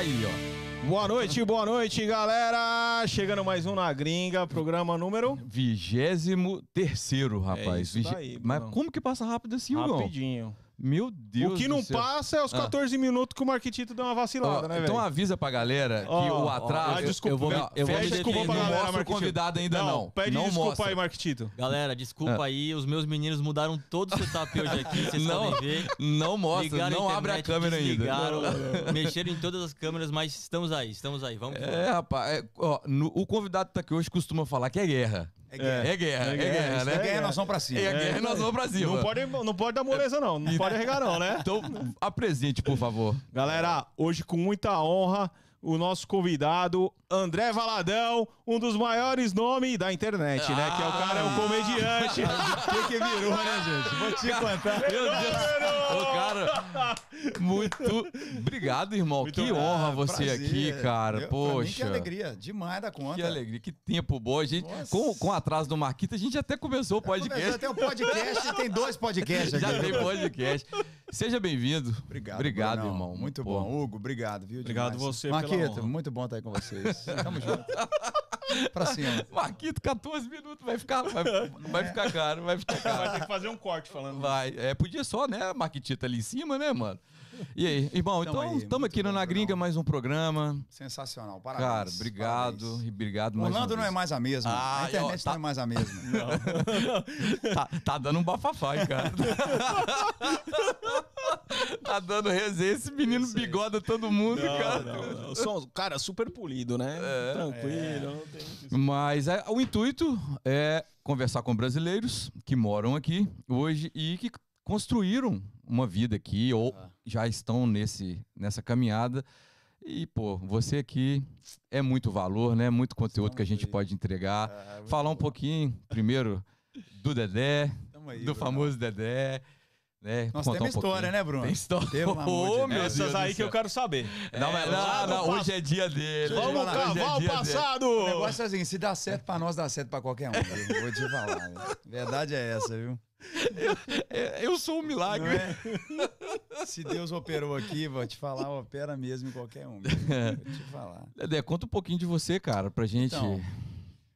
Aí, ó. Boa noite, boa noite, galera! Chegando mais um na gringa, programa número. Vigésimo terceiro, rapaz. isso Vige- daí, Mas Bruno. como que passa rápido assim, Hugo? Rapidinho. Meu Deus o que do não céu. passa é os Ah. 14 minutos que o Marquitito deu uma vacilada, Ó, né, velho? então avisa pra galera que Ó, o atraso... ah, desculpa, eu vou- velho. eu vou Pede desculpa pra Não galera, Marquitito. convidado ainda, não. Pede Não desculpa mostra. aí, Marquitito. Galera, desculpa aí, os meus meninos mudaram todo o setup hoje aqui, vocês Não, podem ver. não mostra, Ligaram não abre a internet, câmera ainda. desligaram, Mexeram em todas as câmeras, mas estamos aí, estamos aí, vamos. É, rapaz, é, ó, no- o convidado que tá aqui hoje costuma falar que é guerra. É guerra. É guerra, é, É guerra, guerra, né? É guerra, nós vamos pra cima. É a guerra e nós vamos pra cima. Não pode, não pode dar moleza, não. Não pode arregar, não, né? Então, apresente, por favor. Galera, hoje com muita honra, o nosso convidado, André Valadão, um dos maiores nomes da internet, né? Que é o cara, é um comediante. O que, que virou, né, gente? Vou te contar. Meu Deus. Ô, cara, muito obrigado, irmão. Muito que bom. honra você Prazer. aqui, cara. Eu- pra mim Poxa. que alegria, demais da conta. Que alegria, que tempo bom. A gente, Nossa. com, com o atraso do Marquita, a gente até começou o podcast. Tem um podcast tem dois podcasts aqui. Já tem podcast. Seja bem-vindo. Obrigado, Obrigado, Brunão. irmão. Muito Pô. bom. Hugo, obrigado, viu? Obrigado demais. você honra. muito bom estar aí com vocês. Tamo junto. pra cima. Marquito, 14 minutos, vai ficar, vai, vai ficar caro, vai ficar caro. Vai ter que fazer um corte falando. Vai, é, podia só, né, Marquitita ali em cima, né, mano? E aí, irmão, então estamos aqui no Na Gringa, mais um programa. Sensacional. Parabéns. Cara, obrigado parabéns. e obrigado mais Orlando não é mais a mesma. Ah, a internet ó, tá- não é mais a mesma. Tá, tá dando um bafafá, hein, cara. tá dando resenha. Esse menino bigoda todo mundo, cara. Não, não, não. Som- cara, super polido, né? Tranquilo. não tem muito isso. Mas é, o intuito é conversar com brasileiros que moram aqui hoje e que construíram uma vida aqui ou Ah. já estão nesse, nessa caminhada. E, pô, você aqui é muito valor, né? Muito conteúdo que a gente pode entregar. Ah, muito Falar um bom. pouquinho, primeiro, do Dedé, aí, do famoso Dedé. Né? Nós Contar temos um pouquinho. história, né, Bruno? Tem história. Pelo amor de Deus. meu Essas aí que eu quero saber. Não, mas É, não, não, no hoje é dia dele. Vamos cavar é o passado! O negócio é assim, se dá certo pra nós, dá certo pra qualquer um. Viu? Vou te falar. viu? Verdade é essa, viu? dele. É, Eu sou um milagre. Não é? Se Deus operou aqui, vou te falar, opera mesmo em qualquer um. viu? Vou te falar. Dedé, conta um pouquinho de você, cara, pra gente. Então,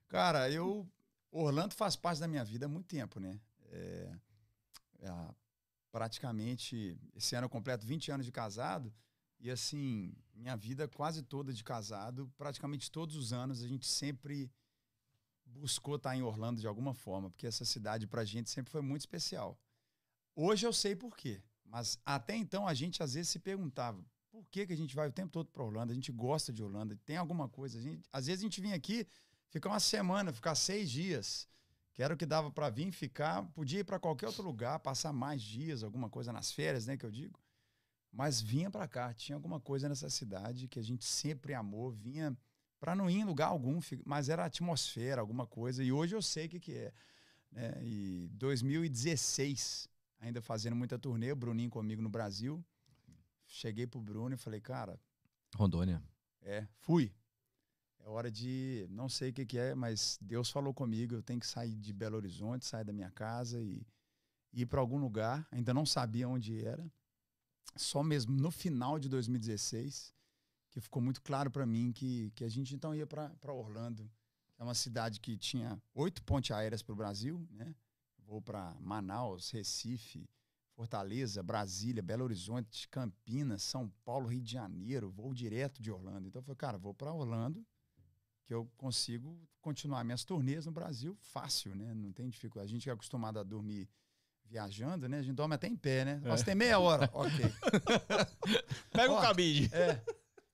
Cara, eu. Orlando faz parte da minha vida há muito tempo, né? É, é, praticamente. Esse ano eu completo 20 anos de casado. E assim, minha vida quase toda de casado, praticamente todos os anos, a gente sempre buscou estar em Orlando de alguma forma, porque essa cidade pra gente sempre foi muito especial. Hoje eu sei por quê, mas até então a gente às vezes se perguntava por que, que a gente vai o tempo todo para Orlando, a gente gosta de Orlando, tem alguma coisa. A gente, às vezes a gente vinha aqui ficar uma semana, ficar seis dias, que era o que dava para vir, ficar, podia ir para qualquer outro lugar, passar mais dias, alguma coisa nas férias, né, que eu digo. Mas vinha para cá, tinha alguma coisa nessa cidade que a gente sempre amou, vinha para não ir em lugar algum, mas era atmosfera, alguma coisa. E hoje eu sei o que, que é. Né? E 2016, ainda fazendo muita turnê, o Bruninho comigo no Brasil. Cheguei pro Bruno e falei, cara, Rondônia. é, fui. É hora de. Não sei o que, que é, mas Deus falou comigo. Eu tenho que sair de Belo Horizonte, sair da minha casa e ir para algum lugar. Ainda não sabia onde era. Só mesmo no final de 2016, que ficou muito claro para mim que, que a gente então ia para Orlando. que É uma cidade que tinha oito pontes aéreas para o Brasil, né? Vou para Manaus, Recife, Fortaleza, Brasília, Belo Horizonte, Campinas, São Paulo, Rio de Janeiro, voo direto de Orlando. Então eu falei, cara, vou para Orlando, que eu consigo continuar minhas turnês no Brasil fácil, né? Não tem dificuldade. A gente que é acostumado a dormir viajando, né? A gente dorme até em pé, né? Nossa, tem meia hora. ok. Pega o Ó, cabide. É.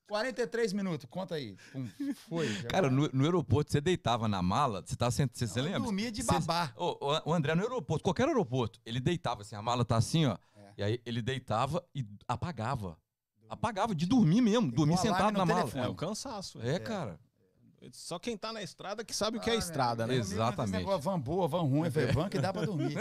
43 minutos, conta aí. Pum, foi. Cara, no, no aeroporto, você deitava na mala, você tava sent... você, você Eu lembra? dormia de babá. Ô, o André no aeroporto, qualquer aeroporto, ele deitava assim, a mala tá assim, ó. É. E aí ele deitava e apagava. Apagava, de dormir mesmo, dormir sentado na mala. telefone. É o cansaço. É, cara. Só quem tá na estrada que sabe o que é Ah, estrada, né? Exatamente. esse negócio, Van boa, van ruim. Van que dá pra dormir.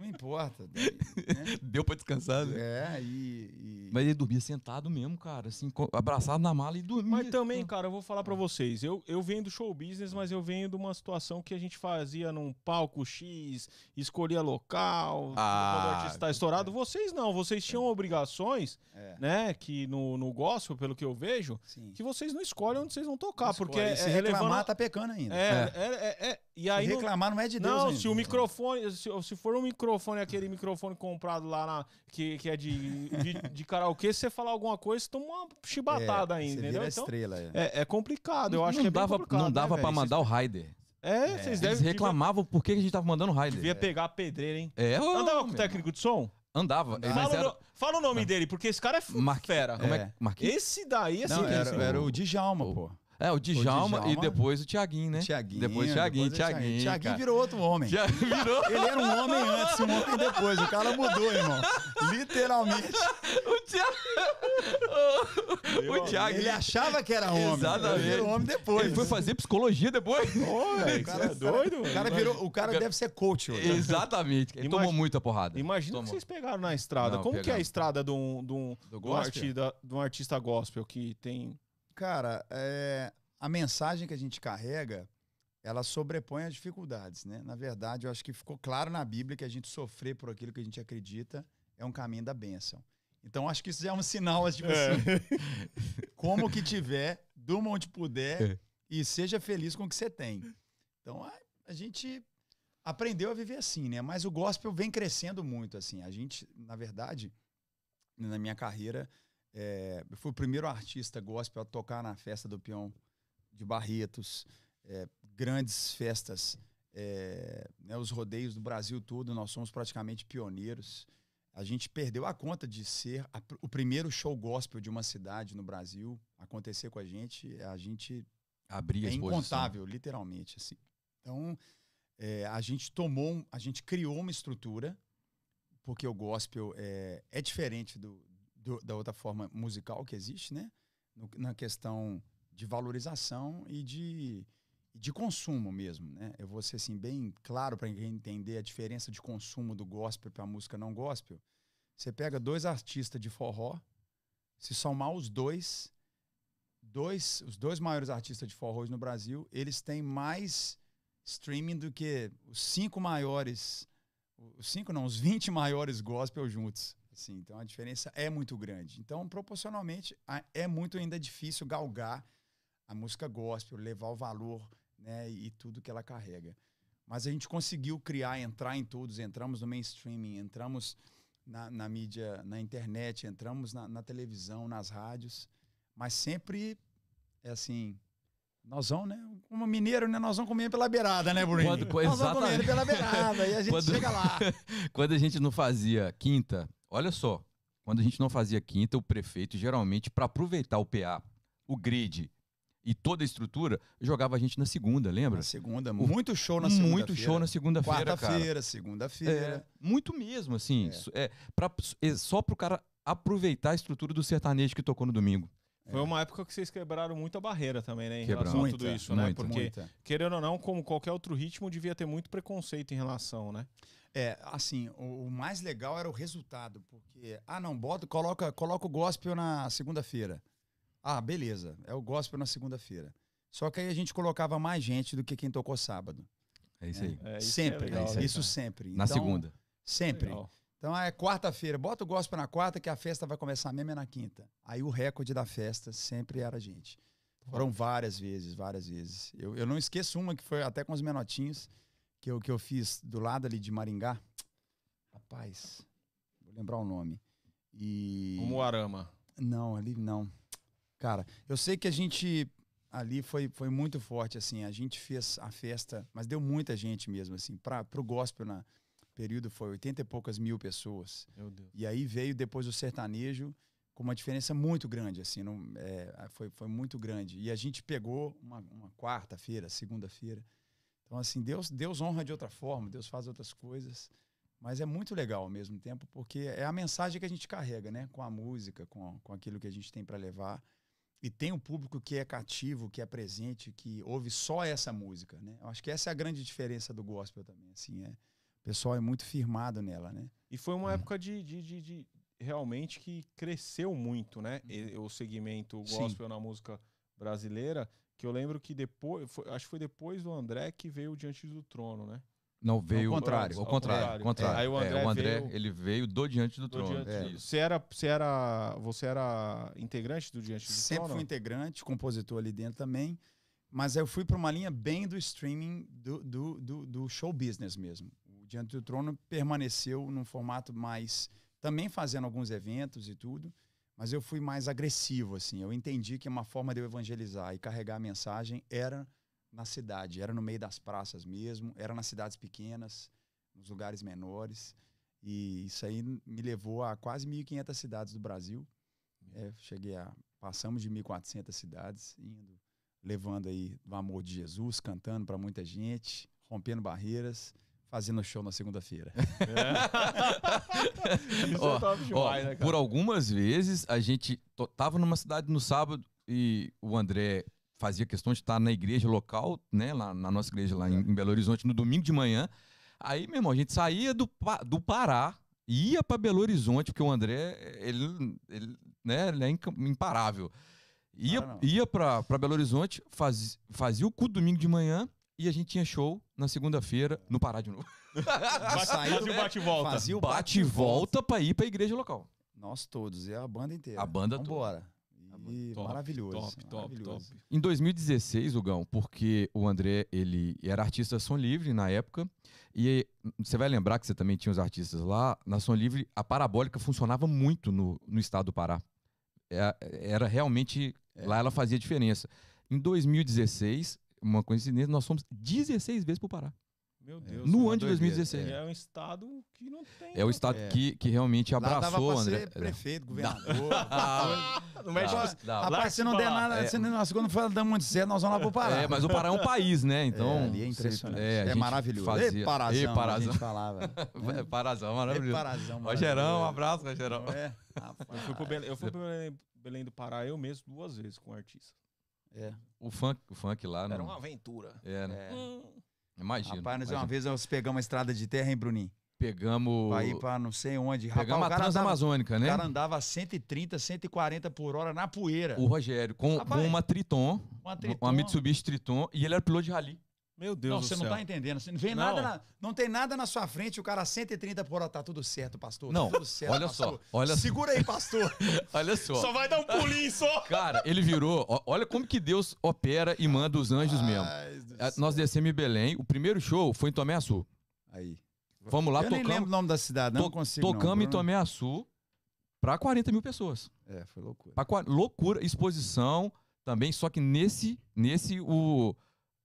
Não importa. daí, né? Deu pra descansar, né? É, e, e- Mas ele dormia sentado mesmo, cara, assim, abraçado na mala e dormia. Mas também, cara, eu vou falar pra vocês. Eu, eu venho do show business, mas eu venho de uma situação que a gente fazia num palco X, escolhia local, Ah, quando o artista tá estourado. Vocês não, vocês tinham obrigações, é, né? Que no, no gospel, pelo que eu vejo, sim. que vocês não escolhem onde vocês vão tocar. Porque é, se é reclamar, levando- tá pecando ainda. É, é, é, é, E aí se não- reclamar não é de Deus Não, ainda. se o microfone, se, se for um microfone, aquele microfone comprado lá na, que, que é de, de, de karaokê, se você falar alguma coisa, você toma uma chibatada É, ainda, você entendeu? vira Então, estrela. é. é, é complicado, eu acho não que é dava, não dava né, pra mandar o Raider. É, vocês Eles devem reclamavam por que a gente tava mandando o Raider. Devia pegar a pedreira, hein? É, ô, Andava com o técnico de som? Andava. Mas Fala, o era... no- fala o nome dele, porque esse cara é f- Mar- fera. Como é É. Esse daí é Não, era, era o Djalma, O- pô. É, o Djalma, e Djalma. depois o Tiaguinho, né? Tiaguinho. Depois o o Thiaguinho, Thiaguinho cara. virou outro homem. Já virou Ele era um homem antes e um homem depois. O cara mudou, irmão. Literalmente. o Thiago. o Thiago. Ele achava que era homem. Exatamente. Ele virou homem depois. Ele foi fazer psicologia depois. Ô, velho, O cara é doido? O cara, virou, o cara deve ser coach hoje. Exatamente. Ele Imagina- tomou muita porrada. Imagina o Tomou. que vocês pegaram na estrada. Não, Como que é a estrada de um, de um, Do gospel? artista, de um artista gospel que tem... Cara, é, a mensagem que a gente carrega, ela sobrepõe as dificuldades, né? Na verdade, eu acho que ficou claro na Bíblia que a gente sofrer por aquilo que a gente acredita é um caminho da bênção. Então, acho que isso já é um sinal, tipo assim, como que tiver, durma onde puder É. e seja feliz com o que você tem. Então, a, a gente aprendeu a viver assim, né? Mas o gospel vem crescendo muito, assim. A gente, na verdade, na minha carreira, é, eu fui o primeiro artista gospel a tocar na festa do peão de Barretos, é, grandes festas, é, né, os rodeios do Brasil todo, nós somos praticamente pioneiros. A gente perdeu a conta de ser a o primeiro show gospel de uma cidade no Brasil acontecer com a gente. A gente Abrir é incontável, literalmente. Assim. Então, é, a gente tomou, um- a gente criou uma estrutura, porque o gospel é, é diferente do, do- da outra forma musical que existe, né? No- na questão de valorização e de, de consumo mesmo, né? Eu vou ser assim, bem claro para entender a diferença de consumo do gospel para a música não gospel. Você pega dois artistas de forró, se somar os dois, dois, os dois maiores artistas de forró no Brasil, eles têm mais streaming do que os cinco maiores, os cinco não, os 20 maiores gospel juntos. Assim, então a diferença é muito grande. Então, proporcionalmente, é muito ainda difícil galgar a música gospel, levar o valor né, e tudo que ela carrega. Mas a gente conseguiu criar, entrar em todos, entramos no mainstreaming, entramos na, na mídia, na internet, entramos na, na televisão, nas rádios, mas sempre é assim. Nós vamos, né? Como mineiro, né? Nós vamos comer pela beirada, né? Quando- nós vamos comendo pela beirada e a gente Quando- chega lá. Quando a gente não fazia quinta, olha só, quando a gente não fazia quinta, o prefeito geralmente, para aproveitar o PA, o grid e toda a estrutura, jogava a gente na segunda, lembra? Na segunda, muito show na segunda Muito show na segunda-feira. Quarta-feira, segunda-feira. É, muito mesmo, assim. É. É, pra, é só pro cara aproveitar a estrutura do sertanejo que tocou no domingo. Foi uma época que vocês quebraram muito a barreira também, né? Em Quebramos. relação a tudo Muita, isso, né? muita. Porque, Muita. querendo ou não, como qualquer outro ritmo, devia ter muito preconceito em relação, né? É, assim, o, o mais legal era o resultado, porque, ah, não, bota, coloca, coloca o gospel na segunda-feira. Ah, beleza, é o gospel na segunda-feira. Só que aí a gente colocava mais gente do que quem tocou sábado. É isso aí. É, isso que sempre, é legal, isso né, aí. isso cara? sempre. Na Então, segunda. Sempre. Legal. Então é quarta-feira, bota o gospel na quarta que a festa vai começar mesmo é na quinta. Aí o recorde da festa sempre era a gente. Foram várias vezes, várias vezes. Eu, eu não esqueço uma que foi até com os menotinhos, que eu, que eu fiz do lado ali de Maringá. Rapaz, vou lembrar o nome. E. O Moarama. Não, ali não. Cara, eu sei que a gente ali foi, foi muito forte, assim. A gente fez a festa, mas deu muita gente mesmo, assim. Para o gospel, na período, foi 80 e poucas mil pessoas. E aí veio depois o sertanejo com uma diferença muito grande, assim. Não, é, foi, foi muito grande. E a gente pegou uma, uma quarta-feira, segunda-feira. Então, assim, Deus, Deus honra de outra forma, Deus faz outras coisas. Mas é muito legal ao mesmo tempo, porque é a mensagem que a gente carrega, né? Com a música, com, com aquilo que a gente tem para levar. E tem um público que é cativo, que é presente, que ouve só essa música, né? Eu acho que essa é a grande diferença do gospel também, assim, é o pessoal é muito firmado nela, né? E foi uma época de, de, de- de- realmente que cresceu muito, né? E- o segmento Sim. gospel na música brasileira. Que eu lembro que depois, foi- acho que foi depois do André que veio o Diante do Trono, né? Não, veio. contrário. Ao Ao contrário. contrário. ao contrário. É, aí o É, André o André, veio- ele veio do Diante do, Do Trono. Diante- É. Isso. Você era, você era, você era integrante do Diante do Sempre Trono? fui integrante, compositor ali dentro também. Mas eu fui para uma linha bem do streaming, do, do, do, do show business mesmo. Diante do Trono permaneceu num formato mais. Também fazendo alguns eventos e tudo, mas eu fui mais agressivo, assim. Eu entendi que uma forma de eu evangelizar e carregar a mensagem era na cidade, era no meio das praças mesmo, era nas cidades pequenas, nos lugares menores. E isso aí me levou a quase 1.500 cidades do Brasil. É, cheguei a. Passamos de 1.400 cidades, indo, levando aí o amor de Jesus, cantando para muita gente, rompendo barreiras, fazendo show na segunda-feira. Isso Ó, é top Ó, demais, né, cara? por algumas vezes a gente tava numa cidade no sábado e o André fazia questão de estar na igreja local, né, lá na nossa igreja lá em, em Belo Horizonte no domingo de manhã. Aí, meu irmão, a gente saía do, do Pará, ia para Belo Horizonte, porque o André, ele, ele, né, ele é imparável. Ia, Para não. ia para Belo Horizonte, faz, fazia o culto domingo de manhã e a gente tinha show na segunda-feira no Pará de novo. Bate- Fazia o do- bate-volta. Fazia o Bate e volta para ir para a igreja local. Nós todos, é a banda inteira. A banda toda. Vambora. E Top, maravilhoso. Top, top, maravilhoso. top. Em 2016, o Gão, porque o André, ele era artista Som Livre na época, e você vai lembrar que você também tinha os artistas lá, na Som Livre, a parabólica funcionava muito no, no estado do Pará. É- Era realmente, É. lá ela fazia diferença. Em 2016, uma coincidência, nós fomos 16 vezes pro Pará. Meu Deus. No ano de doideira, 2016. E é um estado que não tem. É o estado É. que, que realmente Lá abraçou, pra André. prefeito, governador. Não mexe dá, com- dá. Lá Rapaz, se não se der nada, é. se não, nós quando for dar muito certo, nós vamos lá pro Pará. É, mas o Pará é um país, né? Então. é, ali é impressionante. é, a É, maravilhoso. Fazia... Ei, Parazão, a Parazão. gente falava. É, Parazão, maravilhoso. Parazão, Rogerão, um abraço, Rogerão. É? Eu fui pro Belém, eu fui pro Belém, Belém do Pará eu mesmo duas vezes com um artista. É. O funk, o funk lá, Era não. uma aventura. É, né? É. Hum. Imagina. Rapaz, nós imagina. uma vez nós pegamos uma estrada de terra, hein, Bruninho? Pegamos. Pra ir pra não sei onde. Pegamos Rapaz, a o cara andava- Transamazônica, O né? cara andava a 130, 140 por hora na poeira. O Rogério, com, Rapaz, com uma Triton, Uma Triton. uma Mitsubishi Triton, e ele era piloto de rally. Meu Deus Não, do você céu. não tá entendendo. Você não, vê Não. Nada na- não tem nada na sua frente, o cara a 130 por hora, tá tudo certo, pastor. Não, tá tudo certo, olha pastor. só, olha só. Segura aí, pastor. Olha só. Só vai dar um pulinho só. Cara, ele virou. ó, Olha como que Deus opera e manda os anjos mesmo. Ai, céu. Nós descemos em Belém. O primeiro show foi em Tomé Açu. Aí. Fomos lá, Eu nem lembro tocamos, o nome da cidade, não to- consigo não. tocamos em Bruno. Tomé Açu pra 40 mil pessoas. É, foi loucura. Pra loucura, exposição também, só que nesse, nesse o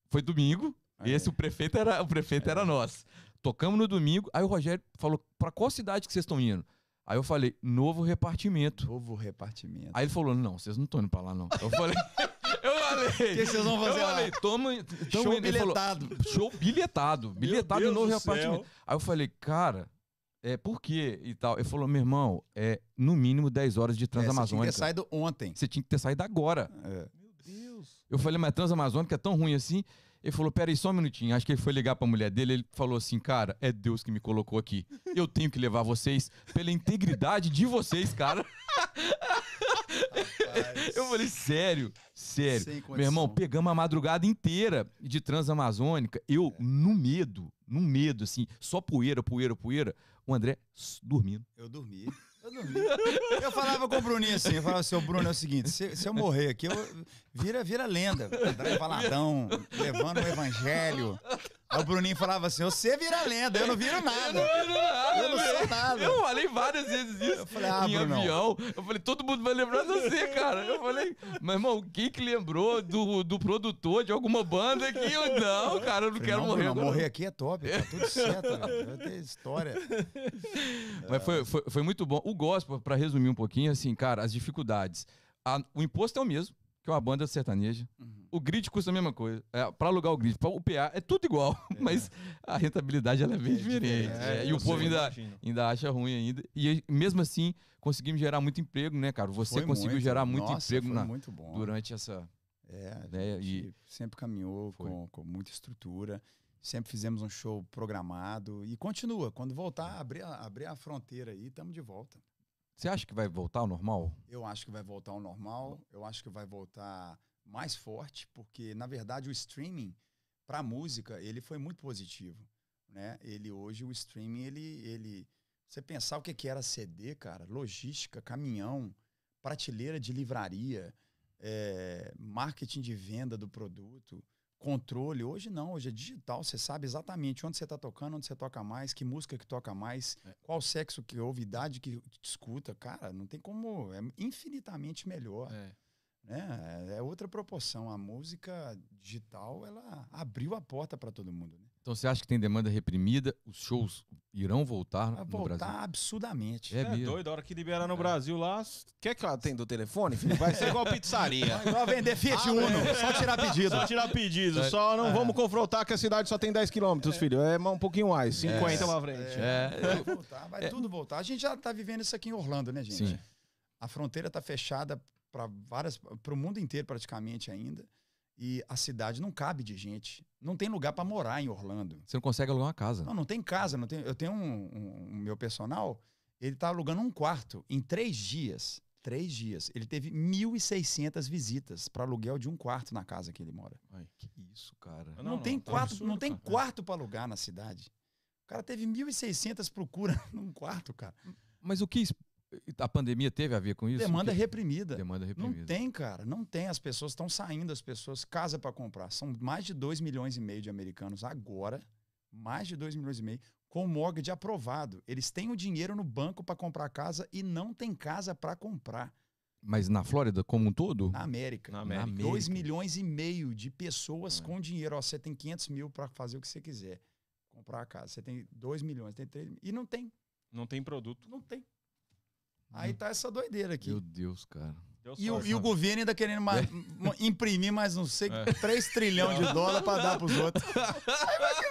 foi domingo. Esse o prefeito era o prefeito era nós. Tocamos no domingo, aí o Rogério falou: "Pra qual cidade que vocês estão indo?" Aí eu falei: "Novo repartimento". Novo repartimento. Aí ele falou: "Não, vocês não estão indo pra lá não". Eu falei: "Eu falei, O que vocês vão fazer eu lá? falei, tamo, tamo Show indo." Ele falou, bilhetado. Show bilhetado, bilhetado de novo repartimento. Aí eu falei: "Cara, é por quê?" e tal. Ele falou: "Meu irmão, é no mínimo 10 horas de É, você tinha que Transamazônica. ter saído ontem. Você tinha que ter saído agora." É. Meu Deus. Eu falei, mas Transamazônica é tão ruim assim? Ele falou, peraí, só um minutinho. Acho que ele foi ligar pra mulher dele. Ele falou assim, cara, é Deus que me colocou aqui. Eu tenho que levar vocês pela integridade de vocês, cara. Eu falei, sério, sério. Meu irmão, pegamos a madrugada inteira de Transamazônica. Eu, no medo, no medo, assim, só poeira, poeira, poeira. O André dormindo. Eu dormi. Eu falava com o Bruninho assim, eu falava assim, ô Bruno, é o seguinte, se, se eu morrer aqui, eu, vira, vira lenda. André Valadão, levando o evangelho. Aí o Bruninho falava assim, você vira lenda, eu não viro nada. Eu não sou nada. Eu falei várias vezes isso Eu falei, ah, em Brunão. avião. Eu falei, todo mundo vai lembrar de você, cara. Eu falei, meu irmão, quem que lembrou do, do produtor de alguma banda aqui? Eu, não, cara, eu não Falei, quero não, morrer. Bruno, morrer aqui é top, tá tudo certo, velho. vai ter história. Mas foi, foi, foi muito bom. O gospel, pra resumir um pouquinho, assim, cara, as dificuldades. A- o imposto é o mesmo, que é uma banda sertaneja. Uhum. O grid custa a mesma coisa. É, pra alugar o grid, pra, o PA é tudo igual, mas a rentabilidade ela é bem É diferente. É, É, e o povo ainda, imagino. ainda acha ruim ainda. E mesmo assim, conseguimos gerar muito emprego, né, cara? Você Foi conseguiu gerar muito Nossa, emprego na, muito durante essa. É, a né, gente sempre caminhou com, com muita estrutura. Sempre fizemos um show programado e continua. Quando voltar, abrir a, abrir a fronteira aí, estamos de volta. Você acha que vai voltar ao normal? Eu acho que vai voltar ao normal. Eu acho que vai voltar mais forte, porque na verdade o streaming para música ele foi muito positivo, né? Ele hoje o streaming ele ele você pensar o que que era CD, cara, logística, caminhão, prateleira de livraria, é, marketing de venda do produto, controle. Hoje não, hoje é digital. Você sabe exatamente onde você está tocando, onde você toca mais, que música que toca mais, É. qual sexo que ouve, idade que, escuta. Cara, não tem como. É infinitamente melhor. É. Né? É outra proporção. A música digital, ela abriu a porta para todo mundo. Né? Então você acha que tem demanda reprimida? Os shows irão voltar Vai no voltar Brasil? absurdamente. É É, mesmo. doido, a hora que liberar no É. Brasil lá. Quer que eu atenda o telefone, filho? Vai ser igual pizzaria. Vai igual vender Fiat Ah, Uno, é. só tirar pedido. Só tirar pedido, É. só não vamos confrontar que a cidade só tem 10 quilômetros, filho. É um pouquinho mais, 50 pra frente. É, Vai voltar, vai tudo voltar. A gente já está vivendo isso aqui em Orlando, né, gente? Sim. A fronteira está fechada para várias, para o mundo inteiro praticamente ainda. E a cidade não cabe de gente. Não tem lugar para morar em Orlando. Você não consegue alugar uma casa. Não, não tem casa. Não tem, eu tenho um, um- um meu personal, ele tá alugando um quarto em três dias. Três dias. Ele teve 1.600 visitas para aluguel de um quarto na casa que ele mora. Ai, que isso, cara. Não, Não, não, tem tá quarto, absurdo, não tem cara. quarto para alugar na cidade. O cara teve 1.600 procura num quarto, cara. Mas o que a pandemia teve a ver com isso? Demanda O que- reprimida. Demanda reprimida. Não tem, cara. Não tem. As pessoas estão saindo, as pessoas casa para comprar. São mais de 2 milhões e meio de americanos agora, mais de 2 milhões e meio, com mortgage aprovado. Eles têm o dinheiro no banco para comprar casa e não tem casa para comprar Mas na Flórida como um todo? na América. Na América. 2 milhões e meio de pessoas É. com dinheiro. Ó, você tem 500 mil para fazer o que você quiser. Comprar a casa. Você tem 2 milhões, tem 3 E não tem. Não tem produto. Não tem. Aí tá essa doideira aqui. Meu Deus, cara. E o, e o governo ainda querendo ma- ma- imprimir mais não sei, É. 3 trilhões de dólares para dar pros outros.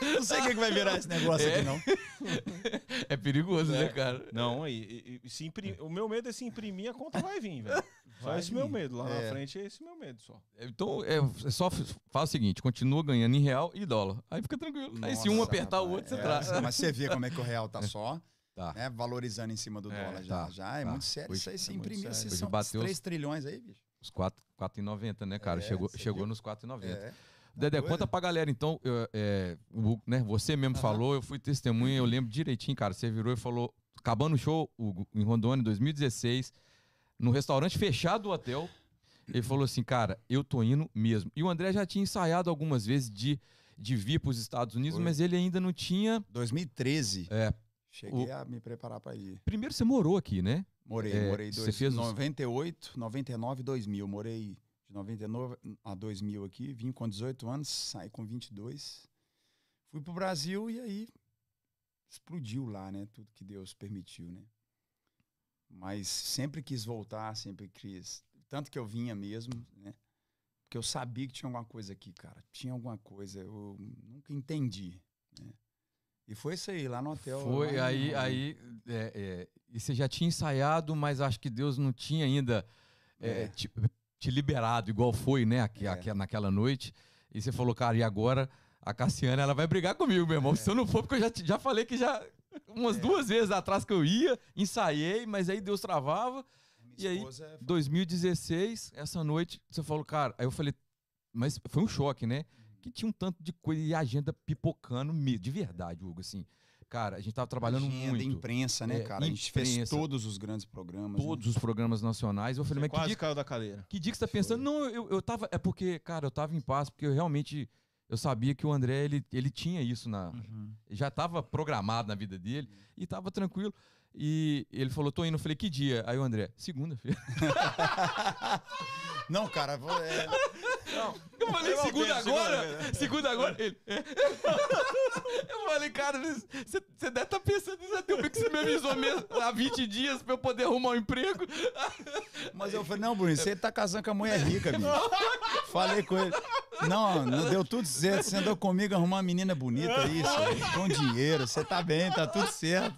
Aí não sei o que, que vai virar esse negócio É. aqui, não. É perigoso, né, cara? Não, e, e- e se imprim- o meu medo é se imprimir, a conta vai vir, velho. Só Vai esse vir. meu medo. Lá É. na frente é esse meu medo só. Então, é, é só faz o seguinte, continua ganhando em real e dólar. Aí fica tranquilo. Aí se um Nossa, apertar o rapaz, outro, você é, traz. Mas você vê como é que o real tá só, Tá. né? Valorizando em cima do É, dólar já. tá, já é tá. muito sério. Hoje isso aí, se é imprimir esses são bateu os- 3 trilhões aí, bicho. Os 4 4,90, né, cara? É, chegou chegou viu? nos 4,90. É. Dedé, doido? conta pra galera, então, eu, é, o- né, você mesmo Aham. falou, eu fui testemunha, eu lembro direitinho, cara, você virou e falou, acabando o show o- em Rondônia, em 2016, no restaurante fechado do hotel, ele falou assim, cara, eu tô indo mesmo. E o André já tinha ensaiado algumas vezes de, de vir pros Estados Unidos, Foi. mas ele ainda não tinha... 2013. É, Cheguei O- a me preparar para ir. primeiro você morou aqui, né? Morei, É, morei você dois, fez os- 98, 99, 2000. Morei de 99 a 2000 aqui, vim com 18 anos, saí com 22. Fui pro Brasil e aí explodiu lá, né? Tudo que Deus permitiu, né? Mas sempre quis voltar, sempre quis. Tanto que eu vinha mesmo, né? Porque eu sabia que tinha alguma coisa aqui, cara. Tinha alguma coisa, eu nunca entendi, né? E foi isso aí, lá no hotel. Foi, lá aí, Rondônia. aí é, é, e você já tinha ensaiado, mas acho que Deus não tinha ainda é, É. te, te liberado, igual foi, né, aqui, É. aqui- naquela noite. E você falou, cara, e agora a Cassiana, ela vai brigar comigo, meu irmão. Se eu não for, porque eu já, já falei que já, umas É. duas vezes atrás que eu ia, ensaiei, mas aí Deus travava. Minha e aí, esposa é 2016, essa noite, você falou, cara, aí eu falei, mas foi um choque, né? Que tinha um tanto de coisa e agenda pipocando, me- de verdade, Hugo, assim. Cara, a gente tava trabalhando Agenda, muito. imprensa, né, É, cara? A gente fez imprensa. todos os grandes programas. né? todos os programas nacionais. Eu falei, Você mas que quase dia, caiu da cadeira. que dia que você tá pensando? Não, eu, eu tava. É porque, cara, eu tava em paz, porque eu realmente. Eu sabia que o André, ele, ele tinha isso na. Uhum. Já tava programado na vida dele e tava tranquilo. E ele falou, tô indo. Eu falei, que dia? Aí o André, segunda-feira. Não, cara, vou- é, Eu falei, Eu não segunda tenho, agora? Segunda agora? Ele. é. Eu falei, cara, você deve estar pensando nisso até porque você me avisou mesmo há 20 dias pra eu poder arrumar um emprego. mas eu falei, não, Bruno, você tá casando com a mulher rica, bicho. Falei com ele. Não, não deu tudo certo. Você andou comigo arrumar uma menina bonita, isso, com dinheiro. Você tá bem, tá tudo certo.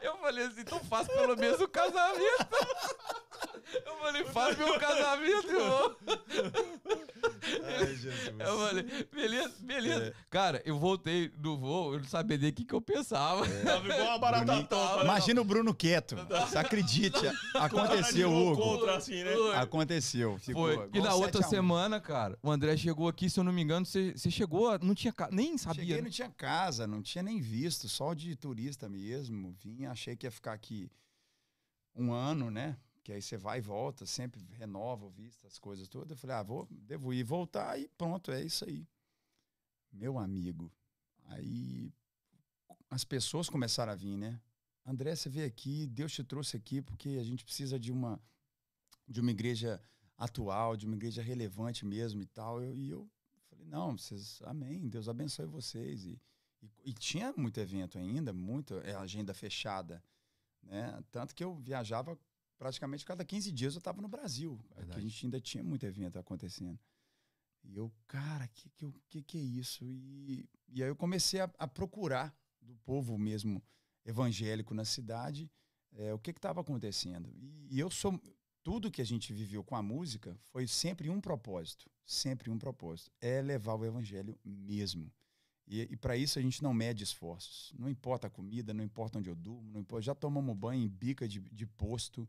Eu falei assim, então faz pelo menos o casamento. Eu falei, faz meu casamento, irmão. Ai, Jesus. Eu falei, beleza, beleza. É. Cara, eu voltei do voo, eu não sabia nem o que, que eu pensava. Tava igual uma barata Bruninho- tonta. né? Imagina o Bruno quieto. Você acredite. Aconteceu, Hugo. contra, assim, né? Foi. Aconteceu. Ficou Foi. E na 7 outra a 1. semana, cara, o André chegou aqui, se eu não me engano, você, você chegou, não tinha, nem sabia. Cheguei, né? não tinha casa, não tinha nem visto, só de turista mesmo. Vim, achei que ia ficar aqui um ano, né? Que aí você vai e volta, sempre renova o visto, as coisas todas. Eu falei, ah, vou, devo ir voltar e pronto, é isso aí. Meu amigo, aí as pessoas começaram a vir, né? André, você veio aqui, Deus te trouxe aqui porque a gente precisa de uma de uma igreja atual, de uma igreja relevante mesmo e tal. Eu- e eu falei, não, vocês, amém, Deus abençoe vocês. E, e, e tinha muito evento ainda, muita é, agenda fechada, né? Tanto que eu viajava praticamente cada 15 dias eu estava no Brasil. Verdade. a gente ainda tinha muito evento acontecendo. E eu, cara, que que, que, que é isso? E, e aí eu comecei a, a procurar do povo mesmo evangélico na cidade é, o que estava acontecendo. E, e eu sou. Tudo que a gente viveu com a música foi sempre um propósito. Sempre um propósito. É levar o evangelho mesmo. E, e para isso a gente não mede esforços. Não importa a comida, não importa onde eu durmo, não importa. Já tomamos banho em bica de, de posto,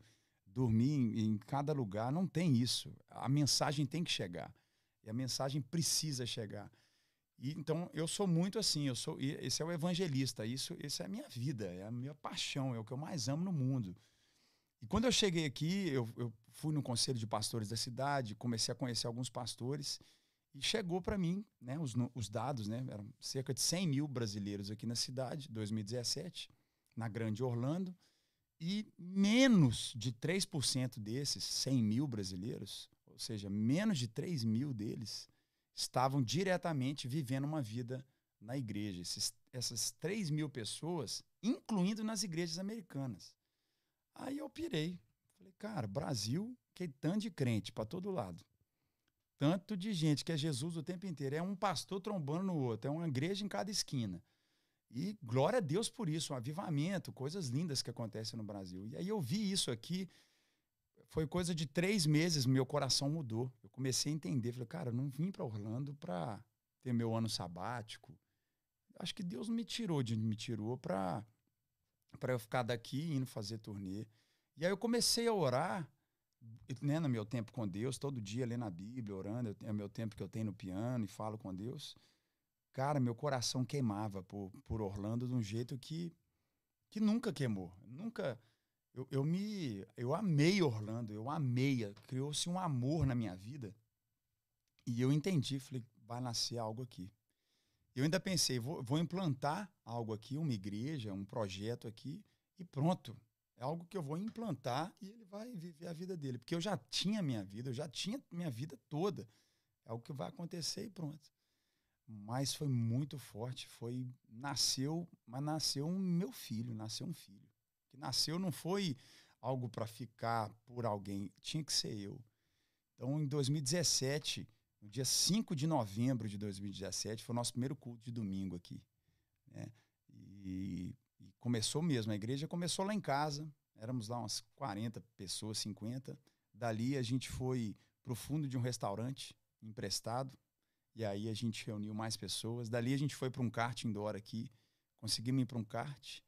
dormi em, em cada lugar. Não tem isso. A mensagem tem que chegar. E a mensagem precisa chegar. E, então eu sou muito assim. Eu sou. Esse é o evangelista. Isso, isso é a minha vida. É a minha paixão. É o que eu mais amo no mundo. E quando eu cheguei aqui, eu, eu fui no conselho de pastores da cidade, comecei a conhecer alguns pastores e chegou para mim né, os, os dados, né, eram cerca de 100 mil brasileiros aqui na cidade, 2017, na Grande Orlando, e menos de 3% desses 100 mil brasileiros, ou seja, menos de 3 mil deles, estavam diretamente vivendo uma vida na igreja. Esses, essas 3 mil pessoas, incluindo nas igrejas americanas. Aí eu pirei. Falei, cara, Brasil, que tanto de crente para todo lado. Tanto de gente que é Jesus o tempo inteiro. É um pastor trombando no outro, é uma igreja em cada esquina. E glória a Deus por isso, um avivamento, coisas lindas que acontecem no Brasil. E aí eu vi isso aqui, foi coisa de três meses, meu coração mudou. Eu comecei a entender, falei, cara, eu não vim para Orlando para ter meu ano sabático. Acho que Deus me tirou de me tirou para eu ficar daqui indo fazer turnê. E aí eu comecei a orar, né, no meu tempo com Deus, todo dia lendo a Bíblia, orando, é o meu tempo que eu tenho no piano e falo com Deus. Cara, meu coração queimava por, por Orlando de um jeito que, que nunca queimou. Nunca. Eu, eu me. Eu amei Orlando, eu amei. Criou-se um amor na minha vida. E eu entendi, falei, vai nascer algo aqui. Eu ainda pensei, vou, vou implantar algo aqui, uma igreja, um projeto aqui, e pronto. É algo que eu vou implantar e ele vai viver a vida dele. Porque eu já tinha minha vida, eu já tinha minha vida toda. É algo que vai acontecer e pronto. Mas foi muito forte, foi nasceu, mas nasceu um meu filho, nasceu um filho. Que nasceu não foi algo para ficar por alguém, tinha que ser eu. Então, em 2017, no dia 5 de novembro de 2017, foi o nosso primeiro culto de domingo aqui. né? E, e começou mesmo, a igreja começou lá em casa, éramos lá umas 40 pessoas, 50. Dali a gente foi para o fundo de um restaurante emprestado, e aí a gente reuniu mais pessoas. Dali a gente foi para um kart indoor aqui, conseguimos ir para um kart.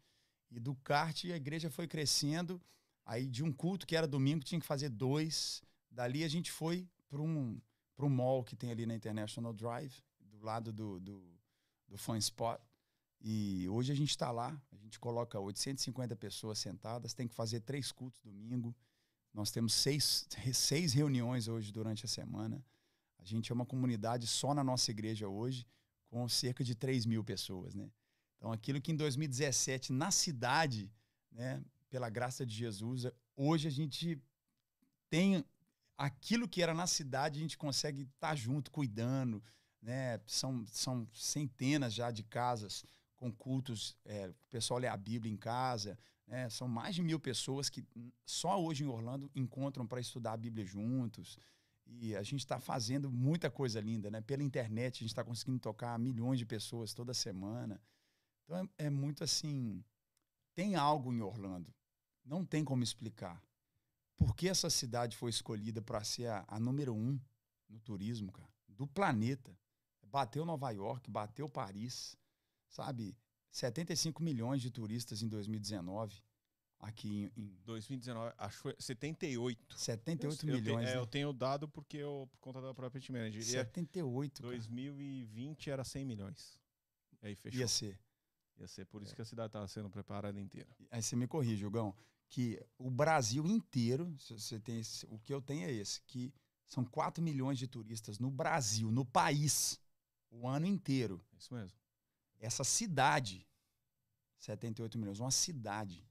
E do kart a igreja foi crescendo. Aí de um culto que era domingo tinha que fazer dois. Dali a gente foi para um, um mall que tem ali na International Drive, do lado do, do, do Fun Spot. E hoje a gente está lá, a gente coloca 850 pessoas sentadas, tem que fazer três cultos domingo. Nós temos seis, seis reuniões hoje durante a semana. A gente é uma comunidade só na nossa igreja hoje, com cerca de 3 mil pessoas, né? Então, aquilo que em 2017, na cidade, né, pela graça de Jesus, hoje a gente tem aquilo que era na cidade, a gente consegue estar junto, cuidando, né? São, são centenas já de casas com cultos, é, o pessoal lê a Bíblia em casa, né? São mais de mil pessoas que só hoje em Orlando encontram para estudar a Bíblia juntos. E a gente está fazendo muita coisa linda, né? Pela internet, a gente está conseguindo tocar milhões de pessoas toda semana. Então é, é muito assim. Tem algo em Orlando. Não tem como explicar. Por que essa cidade foi escolhida para ser a, a número um no turismo, cara? Do planeta. Bateu Nova York, bateu Paris, sabe? 75 milhões de turistas em 2019 aqui em, em 2019, acho que foi 78. 78 eu, eu milhões. Te, é, né? eu tenho dado porque eu, por conta da própria Team Manager. E é- 78, cara. 2020 era 100 milhões. E aí fechou. Ia ser. Ia ser por isso que a cidade estava sendo preparada inteira. Aí você me corrige, Jogão, que o Brasil inteiro, você tem esse- o que eu tenho é esse, que são 4 milhões de turistas no Brasil, no país, o ano inteiro. É Isso mesmo. Essa cidade, 78 milhões, uma cidade,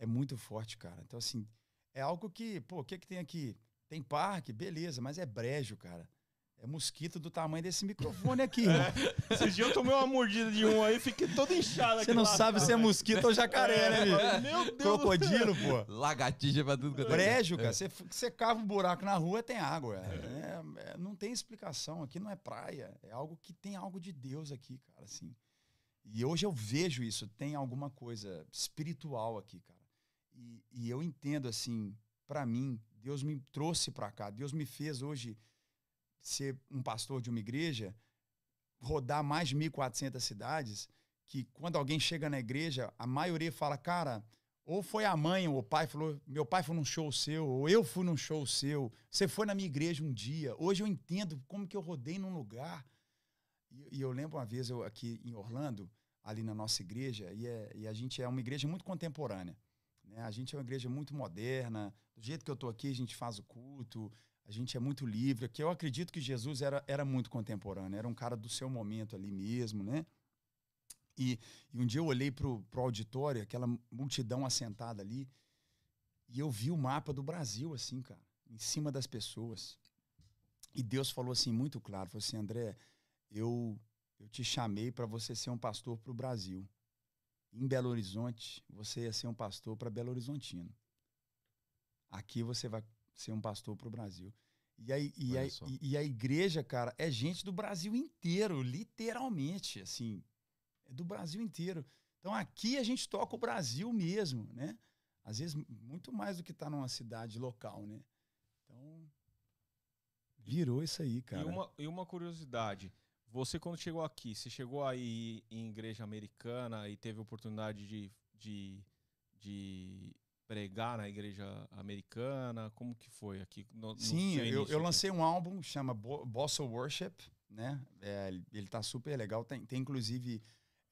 é muito forte, cara. Então, assim, é algo que, pô, o que que tem aqui? Tem parque, beleza, mas é brejo, cara. É mosquito do tamanho desse microfone aqui. irmão. Esses dias eu tomei uma mordida de um aí fiquei todo inchado Você não sabe se é mosquito ou jacaré, né, amigo? Meu Deus. Crocodilo, pô. Lagartixa pra tudo. é Brejo, cara. Você, você cava um buraco na rua, tem água. É, é, não tem explicação. Aqui não é praia. É algo que tem algo de Deus aqui, cara. Assim. E hoje eu vejo isso. Tem alguma coisa espiritual aqui, cara. E, e eu entendo, assim, para mim, Deus me trouxe para cá. Deus me fez hoje ser um pastor de uma igreja, rodar mais de 1.400 cidades, que quando alguém chega na igreja, a maioria fala, cara, ou foi a mãe ou o pai falou, meu pai foi num show seu, ou eu fui num show seu, você foi na minha igreja um dia. Hoje eu entendo como que eu rodei num lugar. E, e eu lembro uma vez eu aqui em Orlando, ali na nossa igreja, e, é- e a gente é uma igreja muito contemporânea. Né? A gente é uma igreja muito moderna. Do jeito que eu estou aqui, a gente faz o culto, a gente é muito livre. Que eu acredito que Jesus era, era muito contemporâneo, era um cara do seu momento ali mesmo, né? E, e um dia eu olhei pro, pro auditório, aquela multidão assentada ali, e eu vi o mapa do Brasil, assim, cara, em cima das pessoas. E Deus falou assim, muito claro, falou assim, André, eu, eu te chamei para você ser um pastor para o Brasil. Em Belo Horizonte, você ia ser um pastor para Belo Horizontino. Aqui você vai ser um pastor para o Brasil. E, aí, e, só. e- a igreja, cara, é gente do Brasil inteiro, literalmente, assim, é do Brasil inteiro. Então aqui a gente toca o Brasil mesmo, né? Às vezes muito mais do que estar numa cidade local, né? Então virou isso aí, cara. E uma, e uma curiosidade. Você, quando chegou aqui, você chegou aí em igreja americana e teve oportunidade de, de, de pregar na igreja americana? Como que foi aqui no, no Sim, seu eu, eu lancei um álbum chama Bo- Bossa Worship, né? É, ele- tá super legal. Tem, tem inclusive,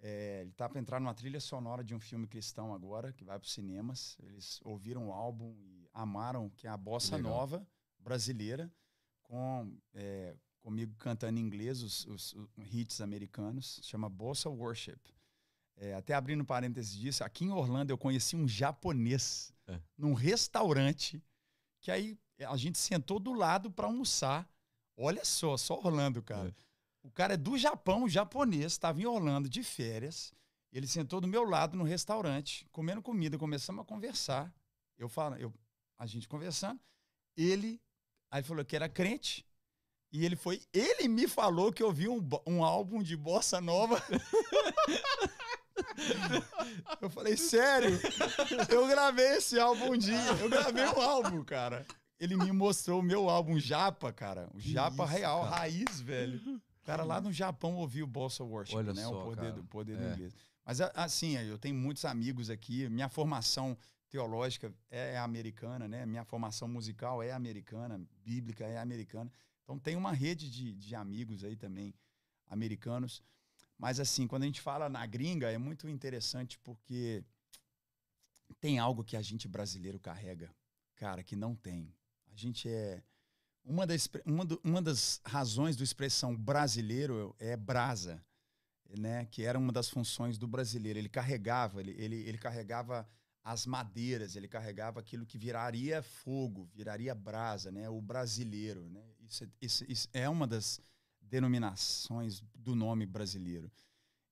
é, ele tá para entrar numa trilha sonora de um filme cristão agora, que vai para os cinemas. Eles ouviram o álbum e amaram, que é a Bossa. Nova brasileira, com é, comigo cantando em inglês os, os- os hits americanos. Chama Bossa Worship. É, até abrindo parênteses disso, aqui em Orlando eu conheci um japonês É. num restaurante que aí a gente sentou do lado para almoçar. Olha só, só Orlando, cara. É. O cara é do Japão, japonês, estava em Orlando de férias. Ele sentou do meu lado no restaurante, comendo comida, começamos a conversar. Eu falo, eu, a gente conversando. Ele, aí falou que era crente. E ele foi, ele me falou que ouviu um, bo- um álbum de bossa nova. eu falei, sério? Eu gravei esse álbum um dia. Eu gravei um álbum, cara. Ele me mostrou o meu álbum Japa, cara. O Japa isso, Real, cara. raiz, velho. O cara lá no Japão ouviu Bossa Worship, Olha né? só, o poder, do, poder do É. inglês. Mas, assim, eu tenho muitos amigos aqui. Minha formação teológica é americana, né? Minha formação musical é americana, bíblica é americana. Então, tem uma rede de, de amigos aí também, americanos. Mas, assim, quando a gente fala na gringa, é muito interessante porque tem algo que a gente brasileiro carrega, cara, que não tem. A gente é. Uma das, uma, do- uma das razões do expressão brasileiro é brasa, né? Que era uma das funções do brasileiro. Ele carregava, ele, ele, ele carregava as madeiras, ele carregava aquilo que viraria fogo, viraria brasa, né? O brasileiro, né? Isso, é- isso- isso é uma das denominações do nome brasileiro.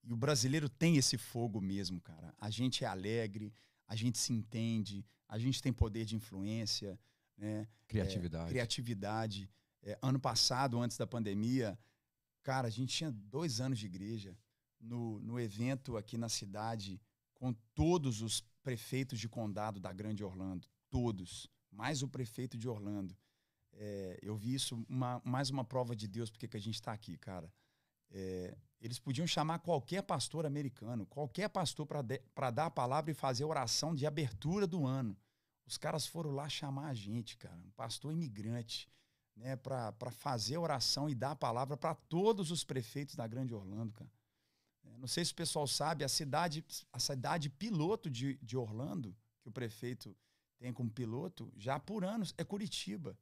E o brasileiro tem esse fogo mesmo, cara. A gente é alegre, a gente se entende, a gente tem poder de influência, né? Criatividade. criatividade. É, ano passado, antes da pandemia, cara, a gente tinha dois anos de igreja no, no evento aqui na cidade com todos os prefeitos de condado da Grande Orlando, todos, mais o prefeito de Orlando. É, eu vi isso uma- mais uma prova de Deus porque que a gente está aqui, cara. É, eles podiam chamar qualquer pastor americano, qualquer pastor para dar a palavra e fazer a oração de abertura do ano. Os caras foram lá chamar a gente, cara, um pastor imigrante, né, para fazer a oração e dar a palavra para todos os prefeitos da Grande Orlando, cara. É, não sei se o pessoal sabe, a cidade, a cidade piloto de, de Orlando, que o prefeito tem como piloto, já por anos, é Curitiba.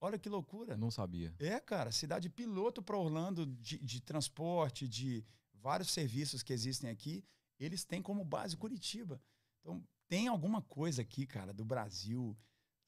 Olha que loucura. Não sabia. É, cara, cidade piloto para Orlando de, de transporte, de vários serviços que existem aqui, eles têm como base Curitiba. Então, tem alguma coisa aqui, cara, do Brasil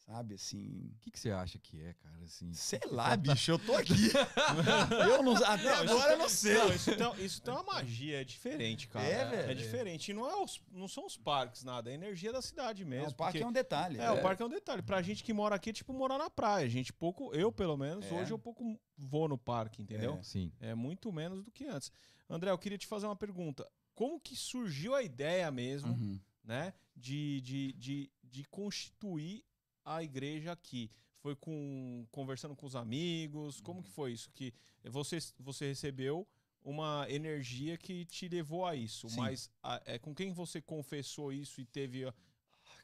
Sabe, assim. O que, que você acha que é, cara? Assim, sei lá, bicho, eu tô aqui. eu não, até não, agora eu não sei. Não, isso, tem, isso tem uma magia, é diferente, cara. É, velho. É diferente. E não, é os, não são os parques, nada. É a energia da cidade mesmo. Não, o parque porque, é um detalhe. É, é, o parque é um detalhe. Pra gente que mora aqui, é tipo morar na praia. A gente pouco, eu pelo menos, é. hoje eu pouco vou no parque, entendeu? É. Sim. É muito menos do que antes. André, eu queria te fazer uma pergunta. Como que surgiu a ideia mesmo, uhum. né? De, de, de, de constituir a igreja aqui? Foi com conversando com os amigos? Como que foi isso? Que você, você recebeu uma energia que te levou a isso, Sim. mas a, é com quem você confessou isso e teve a,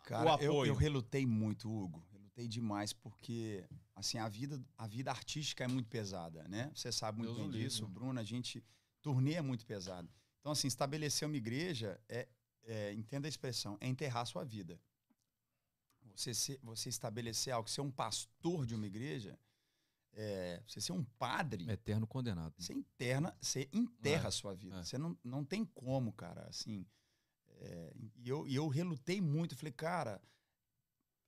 Cara, o apoio? Eu, eu relutei muito, Hugo. Relutei demais porque assim a vida a vida artística é muito pesada, né? Você sabe muito Deus bem disso, Bruno. A gente turnê é muito pesado. Então assim estabelecer uma igreja é, é entenda a expressão, é enterrar a sua vida você, ser, você estabelecer algo, ser um pastor de uma igreja, é, você ser um padre. Eterno condenado. Você interna, você enterra é, a sua vida. É. Você não, não tem como, cara. Assim, é, e, eu, e eu relutei muito. Falei, cara,